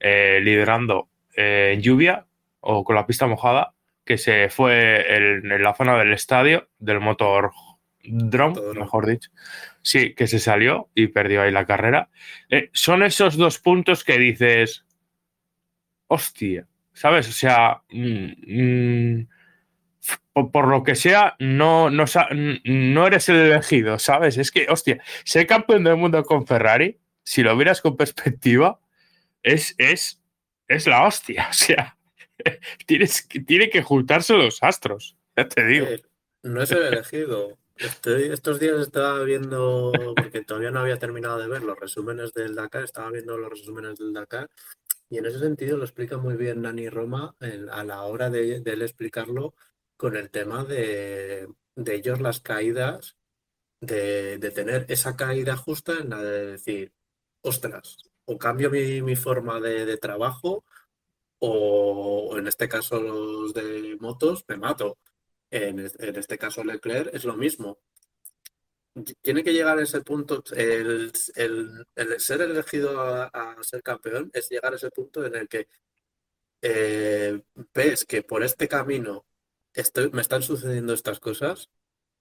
eh, liderando eh, en lluvia o con la pista mojada, que se fue en la zona del estadio, del motor drum, mejor dicho. Sí, que se salió y perdió ahí la carrera. Eh, son esos dos puntos que dices, hostia, ¿sabes? O sea, mm, mm, por, lo que sea, no, no, no eres el elegido, ¿sabes? Es que, hostia, ser campeón del mundo con Ferrari, si lo vieras con perspectiva, es, es, es la hostia. O sea, tienes, tiene que juntarse los astros, ya te digo. Eh, no es el elegido. estos días estaba viendo, porque todavía no había terminado de ver los resúmenes del Dakar, estaba viendo los resúmenes del Dakar y en ese sentido lo explica muy bien Nani Roma a la hora de, él explicarlo con el tema de, ellos las caídas, de, tener esa caída justa en la de decir, ostras, o cambio mi, forma de, trabajo o en este caso los de motos me mato. En, en este caso Leclerc es lo mismo tiene que llegar a ese punto, el, ser elegido a, ser campeón es llegar a ese punto en el que eh, ves que por este camino estoy, me están sucediendo estas cosas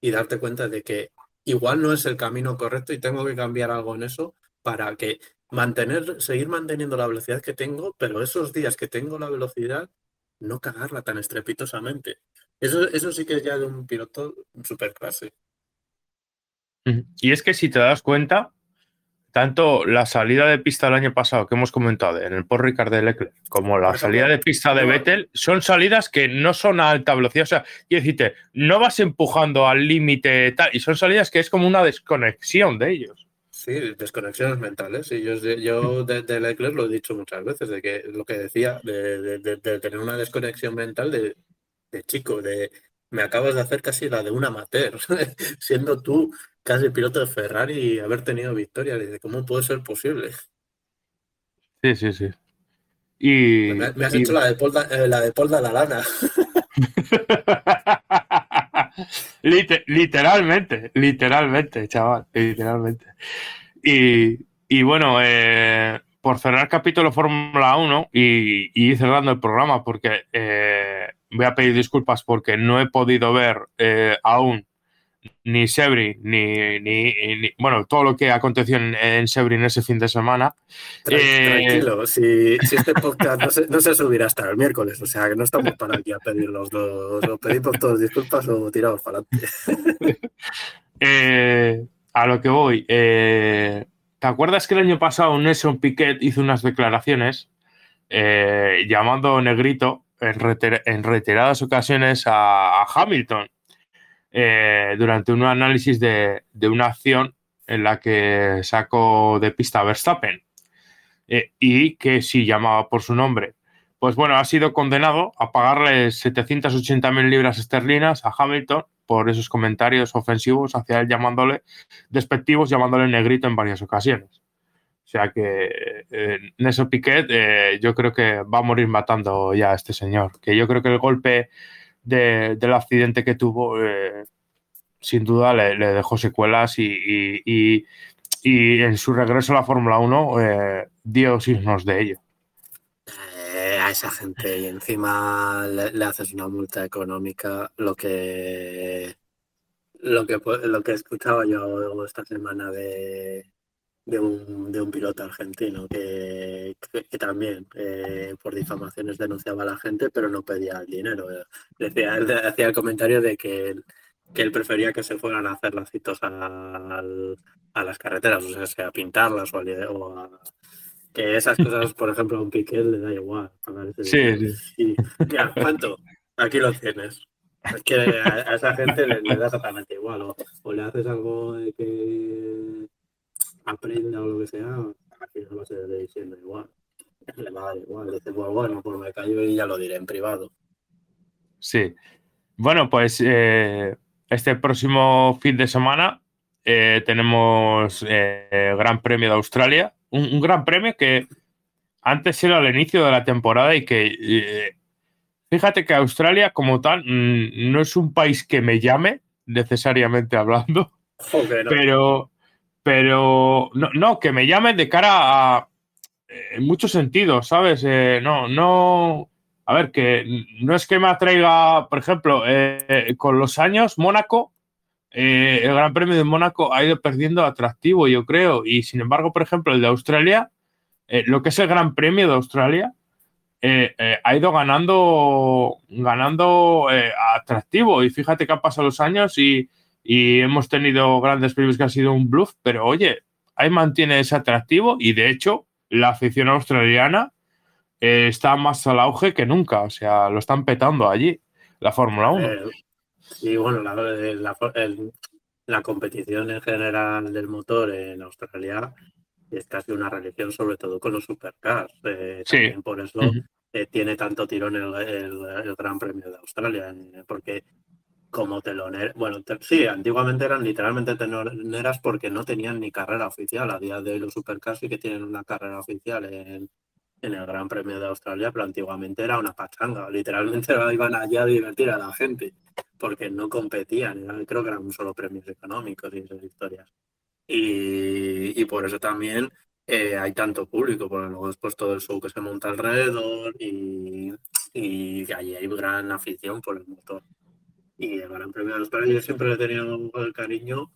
y darte cuenta de que igual no es el camino correcto y tengo que cambiar algo en eso para que mantener, seguir manteniendo la velocidad que tengo, pero esos días que tengo la velocidad, no cagarla tan estrepitosamente. Eso, eso sí que es ya de un piloto super clase. Y es que si te das cuenta, tanto la salida de pista del año pasado que hemos comentado en el Port Ricard de Leclerc, como la salida de pista de Vettel, son salidas que no son a alta velocidad. O sea, quiero decirte, no vas empujando al límite tal, y son salidas que es como una desconexión de ellos. Sí, desconexiones mentales. Y yo, yo de, Leclerc lo he dicho muchas veces, de que lo que decía, de, tener una desconexión mental de, chico, de me acabas de hacer casi la de un amateur, siendo tú casi piloto de Ferrari y haber tenido victoria. Dice, ¿cómo puede ser posible? Sí, sí, sí. Y, me, has hecho la de Polda, eh, la de Polda la lana. literalmente, literalmente, chaval, literalmente. Y, bueno, eh, por cerrar capítulo Fórmula 1 y, ir cerrando el programa, porque eh, voy a pedir disculpas porque no he podido ver aún ni Sebri, ni, ni, bueno, todo lo que aconteció en, en Sebri en ese fin de semana. Eh, tranquilo, si, este podcast no se, subirá hasta el miércoles, o sea que no estamos para aquí a pedir los dos, o pedimos todos disculpas o tiramos para adelante. Eh, a lo que voy, eh, ¿te acuerdas que el año pasado Nelson Piquet hizo unas declaraciones llamando negrito en, reiteradas ocasiones a Hamilton? Eh, durante un análisis de, una acción en la que sacó de pista a Verstappen eh, y que si llamaba por su nombre. Pues bueno, ha sido condenado a pagarle 780.000 libras esterlinas a Hamilton por esos comentarios ofensivos hacia él, llamándole despectivos, llamándole negrito en varias ocasiones. O sea que eh, Nelson Piquet yo creo que va a morir matando ya a este señor. Que yo creo que el golpe del accidente que tuvo, eh, sin duda le, dejó secuelas y, en su regreso a la Fórmula 1 eh, dio signos de ello. Eh, a esa gente y encima le, haces una multa económica, lo que lo que lo que escuchaba yo esta semana de, de un, de un piloto argentino que, que, también eh, por difamaciones denunciaba a la gente, pero no pedía el dinero. Decía, hacía el comentario de que él, que él prefería que se fueran a hacer las citos a, a las carreteras, o sea, a pintarlas o, a, que esas cosas, por ejemplo, a un Piqué le da igual ese sí, sí. Y, ya, ¿cuánto? Aquí lo tienes. Es que a, esa gente le, da exactamente igual. O, o, le haces algo de que aprenda o lo que sea, al final va a ser diciendo igual. Le va a dar igual, dice, pues bueno, pues me callo y ya lo diré en privado. Sí. Bueno, pues eh, este próximo fin de semana eh, tenemos eh, Gran Premio de Australia. Un, un, Gran Premio que antes era el inicio de la temporada y que eh, fíjate que Australia como tal mmm, no es un país que me llame necesariamente hablando, no. pero, pero no, no, que me llame de cara a en muchos sentidos, ¿sabes? Eh, no, no. A ver, que no es que me atraiga, por ejemplo, eh, con los años, Mónaco, eh, el Gran Premio de Mónaco ha ido perdiendo atractivo, yo creo. Y sin embargo, por ejemplo, el de Australia, eh, lo que es el Gran Premio de Australia, eh, ha ido ganando, ganando atractivo. Y fíjate que han pasado los años y, y hemos tenido grandes premios que han sido un bluff, pero oye, ahí mantiene ese atractivo y de hecho la afición australiana eh, está más al auge que nunca. O sea, lo están petando allí, la Fórmula 1. Eh, y bueno, la, la, el, la, competición en general del motor en Australia es casi una religión, sobre todo con los supercars. Eh, sí. Por eso uh -huh. tiene tanto tirón el, el, el, Gran Premio de Australia, porque como telonera, bueno, te, sí, antiguamente eran literalmente teloneras porque no tenían ni carrera oficial. A día de hoy los supercars sí que tienen una carrera oficial en, en el Gran Premio de Australia, pero antiguamente era una pachanga. Literalmente iban allá a divertir a la gente porque no competían. Creo que eran solo premios económicos y esas historias. Y, y por eso también eh, hay tanto público, porque luego después todo el show que se monta alrededor y, y allí hay gran afición por el motor. Y el Gran Premio de Australia yo siempre le he tenido el cariño,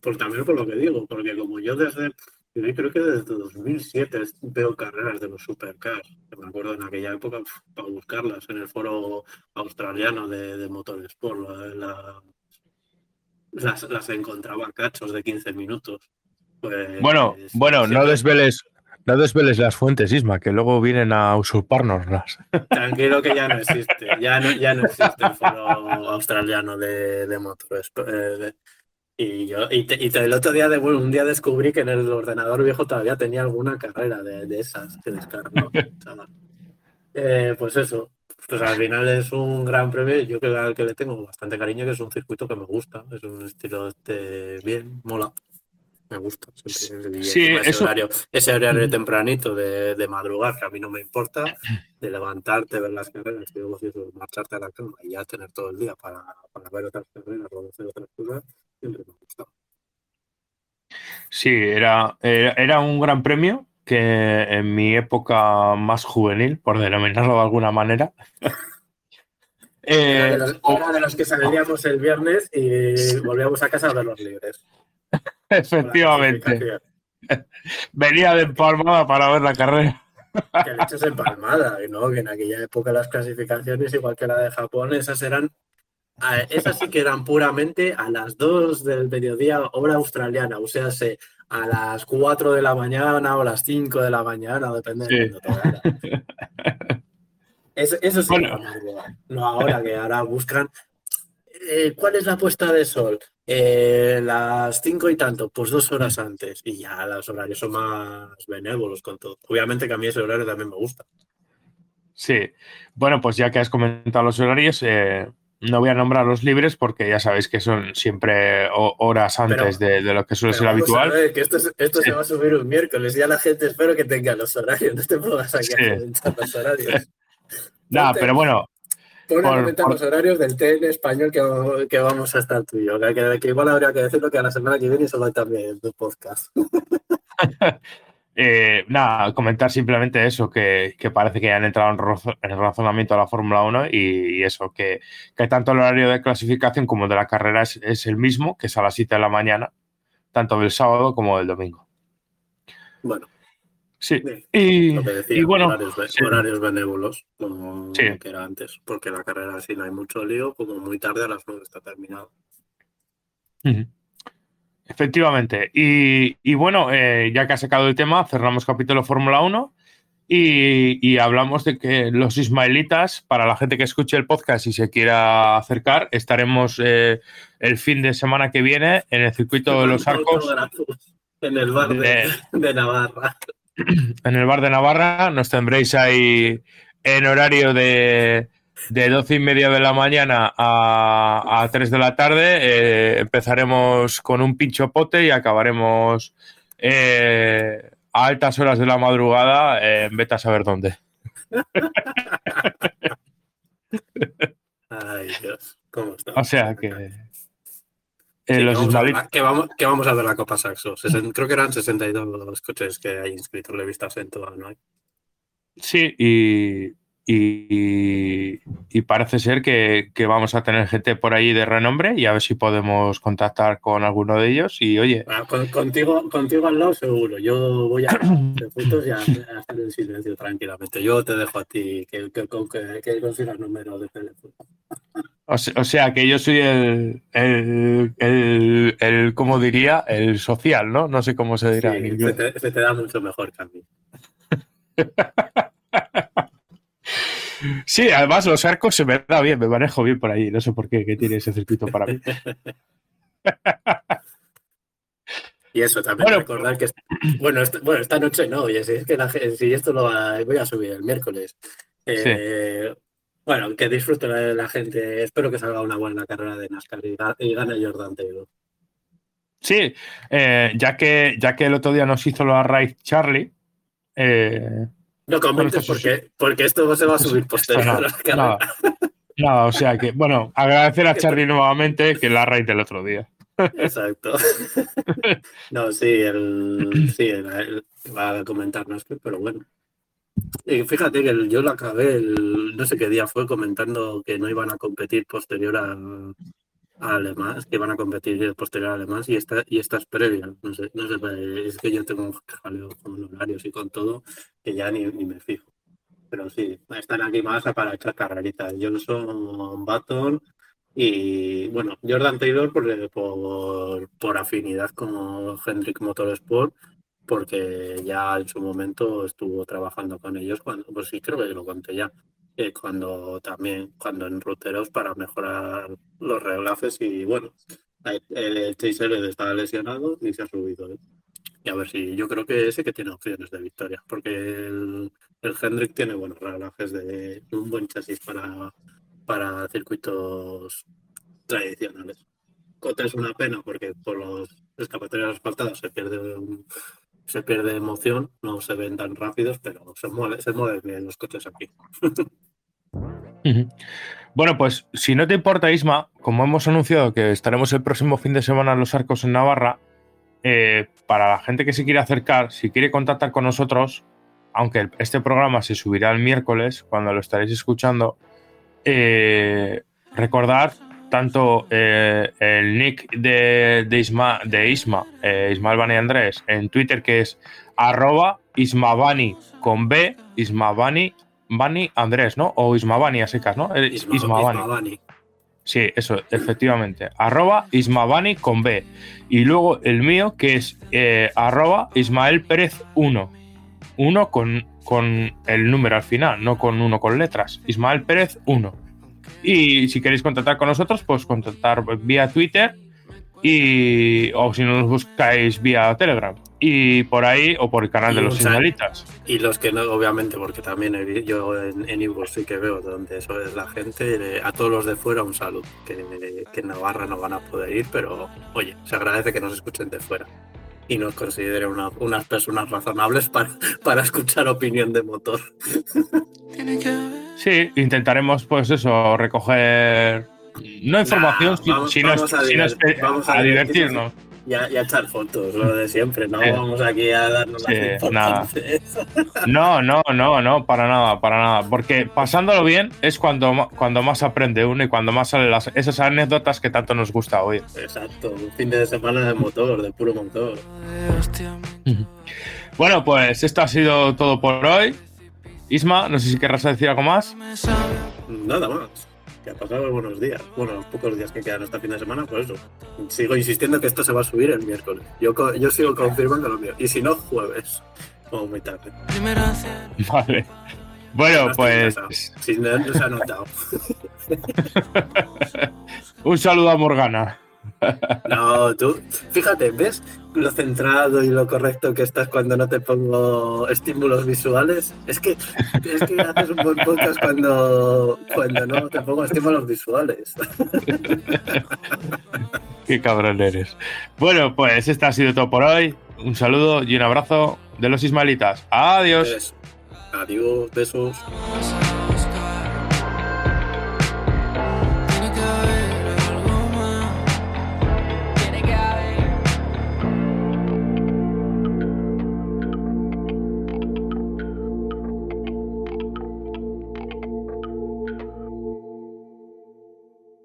por, también por lo que digo, porque como yo desde, yo creo que desde 2007 veo carreras de los supercars, que me acuerdo en aquella época para buscarlas en el foro australiano de, de Motorsport, la, la, las, las encontraba cachos de 15 minutos. Pues, bueno, bueno, siempre... no desveles no desveles las fuentes, Isma, que luego vienen a usurparnoslas. Tranquilo que ya no existe, ya no, ya no existe el foro australiano de, de motores. Eh, y yo y, te, y te, el otro día, de, un día descubrí que en el ordenador viejo todavía tenía alguna carrera de, de esas que descargó. eh, pues eso, pues al final es un gran premio. Yo creo al que le tengo bastante cariño, que es un circuito que me gusta, es un estilo este, bien, mola me gusta. Siempre, sí, ese, eso... horario, ese horario tempranito de, de, madrugar, que a mí no me importa, de levantarte, ver las carreras, luego marcharte a la cama y ya tener todo el día para, para ver otras carreras o hacer otras cosas, siempre me gusta. Sí, era, era, era un gran premio que en mi época más juvenil, por denominarlo de alguna manera, eh, era, de los, era, de los, que salíamos el viernes y volvíamos a casa a ver los libres. Efectivamente. Venía de empalmada para ver la carrera. Que le echas empalmada, ¿no? Que en aquella época las clasificaciones, igual que la de Japón, esas eran. Esas sí que eran puramente a las 2 del mediodía, hora australiana, o sea, se, a las 4 de la mañana o a las 5 de la mañana, depende de sí. cuándo te Eso, eso sí, bueno. no ahora que ahora buscan eh, ¿cuál es la puesta de sol? Eh, las cinco y tanto, pues dos horas antes. Y ya los horarios son más benévolos con todo. Obviamente que a mí ese horario también me gusta. Sí, bueno, pues ya que has comentado los horarios, eh, no voy a nombrar los libres porque ya sabéis que son siempre horas antes pero, de, de, lo que suele ser habitual. Ver, que esto, esto sí. se va a subir un miércoles y ya la gente espero que tenga los horarios. No te pongas aquí sí. a los horarios. no, pero bueno, por, comentar por... los horarios del TN español que, que, vamos a estar tú y yo. Que, igual habría que decirlo que a la semana que viene solo hay también tu podcast. eh, nada, comentar simplemente eso, que, que, parece que ya han entrado en, rozo, en el razonamiento de la Fórmula 1 y, y, eso, que, que tanto el horario de clasificación como de la carrera es, es el mismo, que es a las 7 de la mañana, tanto del sábado como del domingo. Bueno, Sí, y, decía, y, bueno, horarios, sí. horarios benévolos, como sí. que era antes, porque la carrera así no hay mucho lío, como muy tarde a las 9 está terminado. Uh -huh. Efectivamente. Y, y bueno, eh, ya que ha sacado el tema, cerramos capítulo Fórmula 1 y, y, hablamos de que los ismaelitas, para la gente que escuche el podcast y se quiera acercar, estaremos eh, el fin de semana que viene en el circuito de los arcos. En el bar de, de, de Navarra. en el bar de Navarra. Nos tendréis ahí en horario de, de 12 y media de la mañana a, a 3 de la tarde. Eh, empezaremos con un pincho pote y acabaremos eh, a altas horas de la madrugada en vete a saber dónde. Ay, Dios. ¿Cómo? O sea que. Eh, que, los vamos a ver, ismaelitas- la- que, vamos, que vamos a ver la Copa Saxo. Sesen- creo que eran 62 los coches que hay inscritos. Visto en todas, ¿no? Sí, y, y, y parece ser que, que vamos a tener gente por ahí de renombre y a ver si podemos contactar con alguno de ellos. Y oye, Ah, con- contigo, contigo al lado seguro. Yo voy a hacer y a, a hacer el silencio tranquilamente. Yo te dejo a ti que, que, que, que consigas número de teléfono. O se- o sea que yo soy el, el, el, el, ¿cómo diría? El social, ¿no? No sé cómo se dirá Sí, se, te, se te da mucho mejor mí. Sí, además los arcos se me da bien, me manejo bien por ahí. No sé por qué, que tiene ese circuito para mí. Y eso también Bueno, recordar que bueno, esta, bueno, esta noche no, oye, si es que la, si esto lo va- voy a subir el miércoles. Eh, Bueno, que disfrute la, la gente. Espero que salga una buena carrera de NASCAR y, ga- y gane Jordan Taylor. Sí, eh, ya, que, ya que el otro día nos hizo la raid Charlie. Eh, No comentes porque, porque esto se va a subir posterior no, nada, nada, o sea que, bueno, agradecer a Charlie nuevamente que la raid del otro día. Exacto. no, sí, el, sí, el, el- va a comentarnos, pero bueno. Y fíjate que el- yo lo acabé, el, no sé qué día fue, comentando que no iban a competir posterior a, a Alemán, que iban a competir posterior a Alemán y esta, y esta es previa. No sé, no sé, es que yo tengo un jaleo con horarios y con todo que ya ni, ni me fijo. Pero sí, están aquí más para echar carreritas. Johnson, Button y bueno, Jordan Taylor por, por, por afinidad con Hendrick Motorsport, porque ya en su momento estuvo trabajando con ellos, cuando, pues sí, creo que lo conté ya, eh, cuando también, cuando en ruteros para mejorar los reglajes y bueno, eh, el Chase Elliott estaba lesionado y se ha subido. ¿eh? Y a ver si yo creo que ese que tiene opciones de victoria, porque el, el Hendrick tiene buenos reglajes de un buen chasis para, para circuitos tradicionales. Cota es una pena porque por los escapatorios asfaltados se pierde un- se pierde emoción, no se ven tan rápidos, pero se mueven, se mueven bien los coches aquí. Bueno, pues si no te importa, Isma, como hemos anunciado que estaremos el próximo fin de semana en los arcos en Navarra, eh, para la gente que se quiere acercar, si quiere contactar con nosotros, aunque este programa se subirá el miércoles, cuando lo estaréis escuchando, eh, recordar tanto eh, el nick de, de Isma, de Isma eh, Ismael Bani Andrés, en Twitter, que es arroba Ismabani con B, Ismabani Bani Andrés, ¿no? O Ismabani a secas, ¿no? Eh, Isma- Ismabani. Ismabani. Sí, eso, efectivamente. Arroba Ismabani con B. Y luego el mío, que es eh, arroba Ismael Pérez 1. Uno con, con el número al final, no con uno con letras. Ismael Pérez 1. Y si queréis contactar con nosotros, pues contactar vía Twitter y o si no nos buscáis vía Telegram. Y por ahí, o por el canal Y de los Ismaelitas. Y los que no, obviamente, porque también he yo en, en Ivo sí que veo donde eso es la gente, eh, a todos los de fuera un saludo, que, que en Navarra no van a poder ir, pero oye, se agradece que nos escuchen de fuera y nos consideren una- unas personas razonables para, para escuchar opinión de motor. Sí, intentaremos, pues eso, recoger. No información, Nah, si- vamos- sino, vamos a sino divert- espe- vamos a a divertirnos. Y a, y a echar fotos, lo de siempre, no Sí. vamos aquí a darnos Sí, las importantes. No, no, no, no, para nada, para nada. Porque pasándolo bien es cuando, cuando más aprende uno y cuando más salen las, esas anécdotas que tanto nos gusta oír. Exacto, un fin de semana de motor, de puro motor. Bueno, pues esto ha sido todo por hoy. Isma, no sé si querrás decir algo más. Nada más. Que ha pasado buenos días. Bueno, los pocos días que quedan este fin de semana, pues eso. Sigo insistiendo que esto se va a subir el miércoles. Yo, sigo confirmando lo mío. Y si no, jueves. O muy tarde. Vale. Bueno, No pues. Si no, no se ha notado. un saludo a Morgana. No, tú, fíjate, ¿ves lo centrado y lo correcto que estás cuando no te pongo estímulos visuales? Es que, es que haces un buen podcast cuando, cuando no te pongo estímulos visuales. Qué cabrón eres. Bueno, pues esto ha sido todo por hoy. Un saludo y un abrazo de los Ismaelitas. Adiós. Adiós, besos.